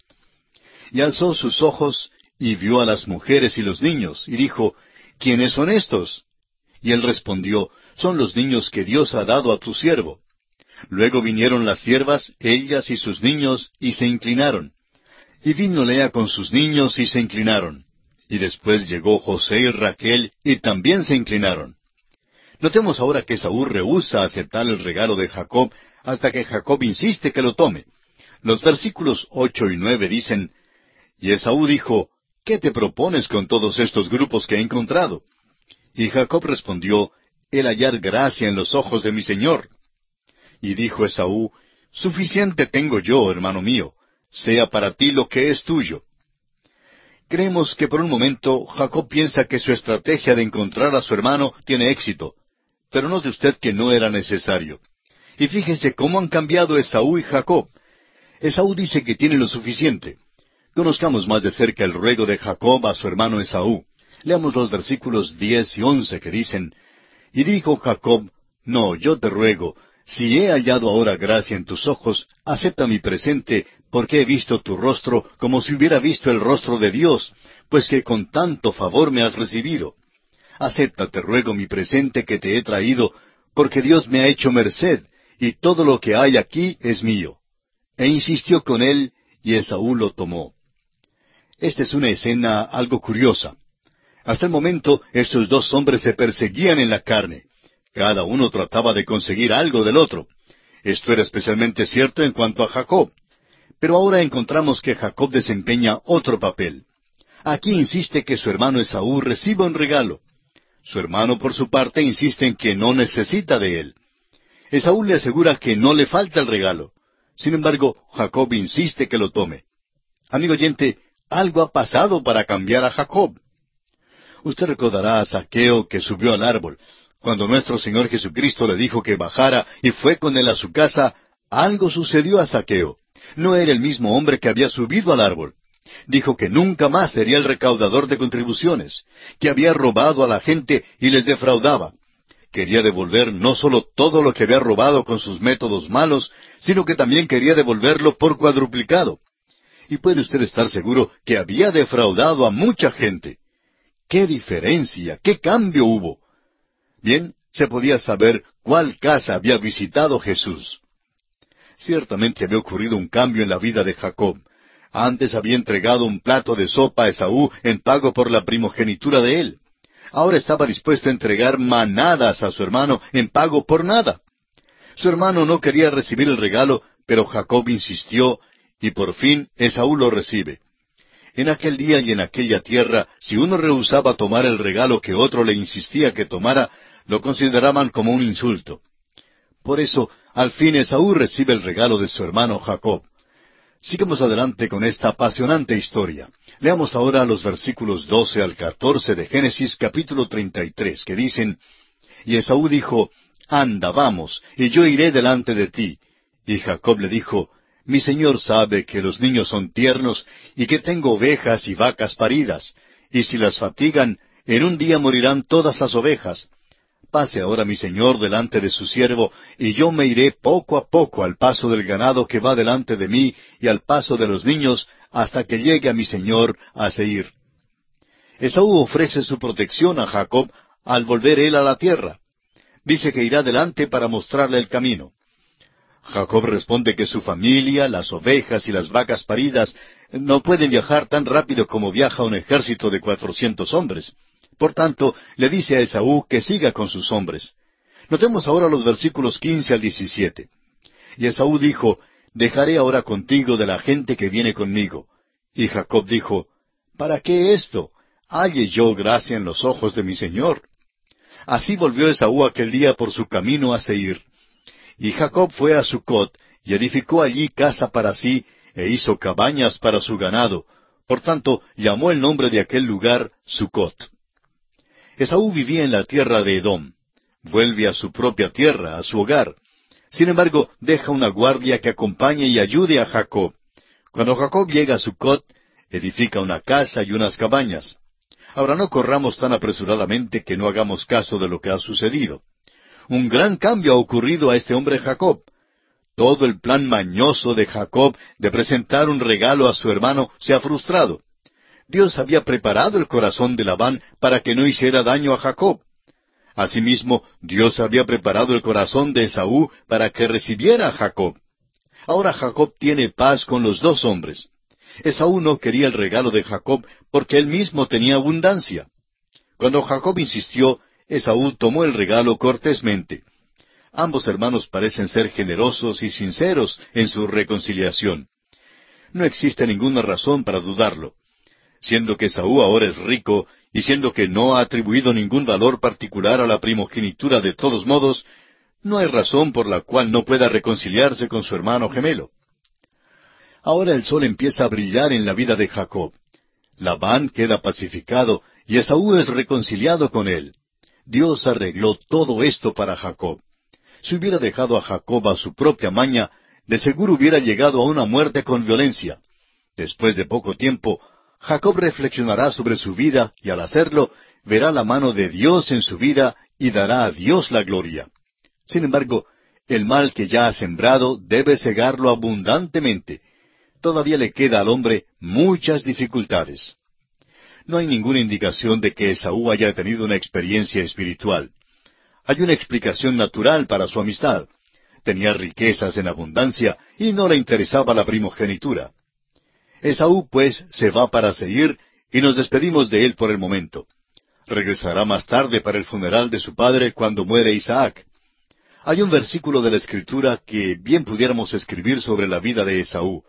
Y alzó sus ojos y vio a las mujeres y los niños, y dijo, ¿quiénes son estos? Y él respondió, Son los niños que Dios ha dado a tu siervo. Luego vinieron las siervas, ellas y sus niños, y se inclinaron. Y vino Lea con sus niños y se inclinaron. Y después llegó José y Raquel y también se inclinaron. Notemos ahora que Saúl rehúsa aceptar el regalo de Jacob hasta que Jacob insiste que lo tome. Los versículos ocho y nueve dicen, Y Esaú dijo, ¿Qué te propones con todos estos grupos que he encontrado? Y Jacob respondió, El hallar gracia en los ojos de mi señor. Y dijo Esaú, Suficiente tengo yo, hermano mío, sea para ti lo que es tuyo. Creemos que por un momento Jacob piensa que su estrategia de encontrar a su hermano tiene éxito, pero note usted que no era necesario. Y fíjese cómo han cambiado Esaú y Jacob. Esaú dice que tiene lo suficiente. Conozcamos más de cerca el ruego de Jacob a su hermano Esaú. Leamos los versículos diez y once que dicen, Y dijo Jacob, No, yo te ruego, si he hallado ahora gracia en tus ojos, acepta mi presente, porque he visto tu rostro como si hubiera visto el rostro de Dios, pues que con tanto favor me has recibido. Acepta, te ruego, mi presente que te he traído, porque Dios me ha hecho merced, y todo lo que hay aquí es mío. E insistió con él, y Esaú lo tomó. Esta es una escena algo curiosa. Hasta el momento estos dos hombres se perseguían en la carne. Cada uno trataba de conseguir algo del otro. Esto era especialmente cierto en cuanto a Jacob. Pero ahora encontramos que Jacob desempeña otro papel. Aquí insiste que su hermano Esaú reciba un regalo. Su hermano, por su parte, insiste en que no necesita de él. Esaú le asegura que no le falta el regalo. Sin embargo, Jacob insiste que lo tome. Amigo oyente, algo ha pasado para cambiar a Jacob. Usted recordará a Saqueo que subió al árbol, cuando nuestro Señor Jesucristo le dijo que bajara y fue con él a su casa, algo sucedió a Saqueo. No era el mismo hombre que había subido al árbol. Dijo que nunca más sería el recaudador de contribuciones, que había robado a la gente y les defraudaba. Quería devolver no solo todo lo que había robado con sus métodos malos, sino que también quería devolverlo por cuadruplicado. Y puede usted estar seguro que había defraudado a mucha gente. ¡Qué diferencia! ¡Qué cambio hubo! Bien, se podía saber cuál casa había visitado Jesús. Ciertamente había ocurrido un cambio en la vida de Jacob. Antes había entregado un plato de sopa a Esaú en pago por la primogenitura de él. Ahora estaba dispuesto a entregar manadas a su hermano en pago por nada. Su hermano no quería recibir el regalo, pero Jacob insistió, y por fin Esaú lo recibe. En aquel día y en aquella tierra, si uno rehusaba tomar el regalo que otro le insistía que tomara, lo consideraban como un insulto. Por eso, al fin Esaú recibe el regalo de su hermano Jacob. Sigamos adelante con esta apasionante historia. Leamos ahora los versículos doce al catorce de Génesis capítulo treinta y tres, que dicen Y Esaú dijo Anda, vamos, y yo iré delante de ti. Y Jacob le dijo Mi señor sabe que los niños son tiernos y que tengo ovejas y vacas paridas, y si las fatigan, en un día morirán todas las ovejas, Pase ahora mi señor delante de su siervo, y yo me iré poco a poco al paso del ganado que va delante de mí, y al paso de los niños, hasta que llegue a mi señor a Seir. Esaú ofrece su protección a Jacob al volver él a la tierra. Dice que irá delante para mostrarle el camino. Jacob responde que su familia, las ovejas y las vacas paridas no pueden viajar tan rápido como viaja un ejército de cuatrocientos hombres. Por tanto, le dice a Esaú que siga con sus hombres. Notemos ahora los versículos quince al diecisiete. Y Esaú dijo, Dejaré ahora contigo de la gente que viene conmigo. Y Jacob dijo, ¿Para qué esto? Halle yo gracia en los ojos de mi señor. Así volvió Esaú aquel día por su camino a Seir. Y Jacob fue a Sucot, y edificó allí casa para sí, e hizo cabañas para su ganado. Por tanto, llamó el nombre de aquel lugar Sucot. Esaú vivía en la tierra de Edom. Vuelve a su propia tierra, a su hogar. Sin embargo, deja una guardia que acompañe y ayude a Jacob. Cuando Jacob llega a Sucot, edifica una casa y unas cabañas. Ahora no corramos tan apresuradamente que no hagamos caso de lo que ha sucedido. Un gran cambio ha ocurrido a este hombre Jacob. Todo el plan mañoso de Jacob de presentar un regalo a su hermano se ha frustrado. Dios había preparado el corazón de Labán para que no hiciera daño a Jacob. Asimismo, Dios había preparado el corazón de Esaú para que recibiera a Jacob. Ahora Jacob tiene paz con los dos hombres. Esaú no quería el regalo de Jacob porque él mismo tenía abundancia. Cuando Jacob insistió, Esaú tomó el regalo cortésmente. Ambos hermanos parecen ser generosos y sinceros en su reconciliación. No existe ninguna razón para dudarlo. Siendo que Esaú ahora es rico y siendo que no ha atribuido ningún valor particular a la primogenitura de todos modos, no hay razón por la cual no pueda reconciliarse con su hermano gemelo. Ahora el sol empieza a brillar en la vida de Jacob. Labán queda pacificado y Esaú es reconciliado con él. Dios arregló todo esto para Jacob. Si hubiera dejado a Jacob a su propia maña, de seguro hubiera llegado a una muerte con violencia. Después de poco tiempo, Jacob reflexionará sobre su vida y al hacerlo verá la mano de Dios en su vida y dará a Dios la gloria. Sin embargo, el mal que ya ha sembrado debe cegarlo abundantemente. Todavía le queda al hombre muchas dificultades. No hay ninguna indicación de que Esaú haya tenido una experiencia espiritual. Hay una explicación natural para su amistad. Tenía riquezas en abundancia y no le interesaba la primogenitura. Esaú, pues, se va para seguir y nos despedimos de él por el momento. Regresará más tarde para el funeral de su padre cuando muere Isaac. Hay un versículo de la Escritura que bien pudiéramos escribir sobre la vida de Esaú.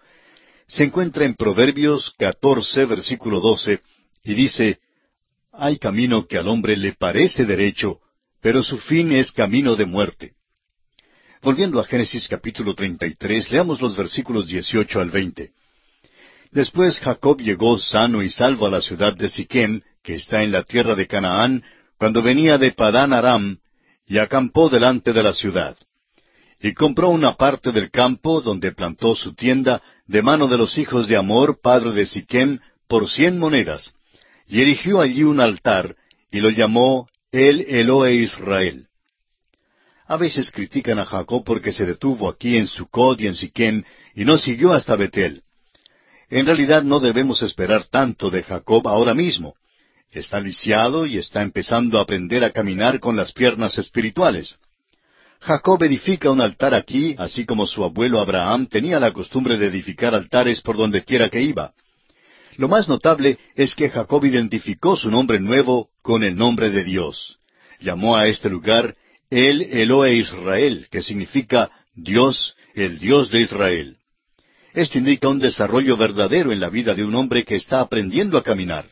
Se encuentra en Proverbios 14, versículo 12, y dice, Hay camino que al hombre le parece derecho, pero su fin es camino de muerte. Volviendo a Génesis capítulo 33, leamos los versículos 18 al 20. Después Jacob llegó sano y salvo a la ciudad de Siquem, que está en la tierra de Canaán, cuando venía de Padán Aram, y acampó delante de la ciudad. Y compró una parte del campo donde plantó su tienda de mano de los hijos de Amor, padre de Siquem, por cien monedas, y erigió allí un altar, y lo llamó El Eloe Israel. A veces critican a Jacob porque se detuvo aquí en Sucot y en Siquem, y no siguió hasta Betel. En realidad no debemos esperar tanto de Jacob ahora mismo. Está lisiado y está empezando a aprender a caminar con las piernas espirituales. Jacob edifica un altar aquí, así como su abuelo Abraham tenía la costumbre de edificar altares por donde quiera que iba. Lo más notable es que Jacob identificó su nombre nuevo con el nombre de Dios. Llamó a este lugar El Eloe Israel, que significa Dios, el Dios de Israel. Esto indica un desarrollo verdadero en la vida de un hombre que está aprendiendo a caminar.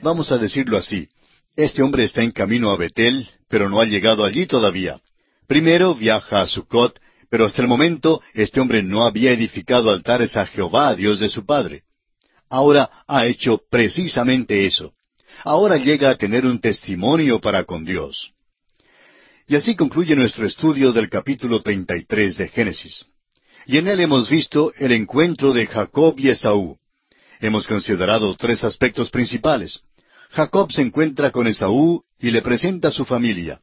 Vamos a decirlo así. Este hombre está en camino a Betel, pero no ha llegado allí todavía. Primero viaja a Sucot, pero hasta el momento este hombre no había edificado altares a Jehová, Dios de su padre. Ahora ha hecho precisamente eso. Ahora llega a tener un testimonio para con Dios. Y así concluye nuestro estudio del capítulo 33 de Génesis. Y en él hemos visto el encuentro de Jacob y Esaú. Hemos considerado tres aspectos principales. Jacob se encuentra con Esaú y le presenta a su familia.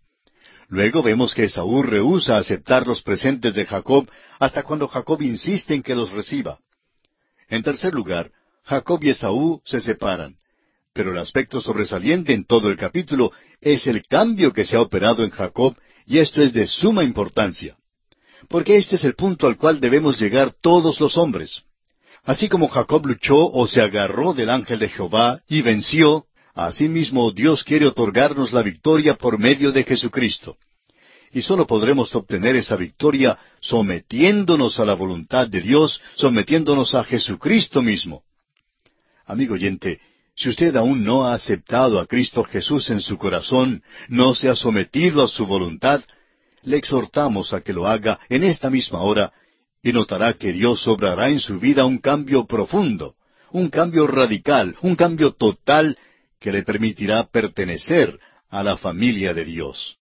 Luego vemos que Esaú rehúsa aceptar los presentes de Jacob hasta cuando Jacob insiste en que los reciba. En tercer lugar, Jacob y Esaú se separan. Pero el aspecto sobresaliente en todo el capítulo es el cambio que se ha operado en Jacob, y esto es de suma importancia. Porque este es el punto al cual debemos llegar todos los hombres. Así como Jacob luchó o se agarró del ángel de Jehová y venció, Asimismo, Dios quiere otorgarnos la victoria por medio de Jesucristo. Y solo podremos obtener esa victoria sometiéndonos a la voluntad de Dios, sometiéndonos a Jesucristo mismo. Amigo oyente, si usted aún no ha aceptado a Cristo Jesús en su corazón, no se ha sometido a su voluntad, le exhortamos a que lo haga en esta misma hora y notará que Dios obrará en su vida un cambio profundo, un cambio radical, un cambio total que le permitirá pertenecer a la familia de Dios.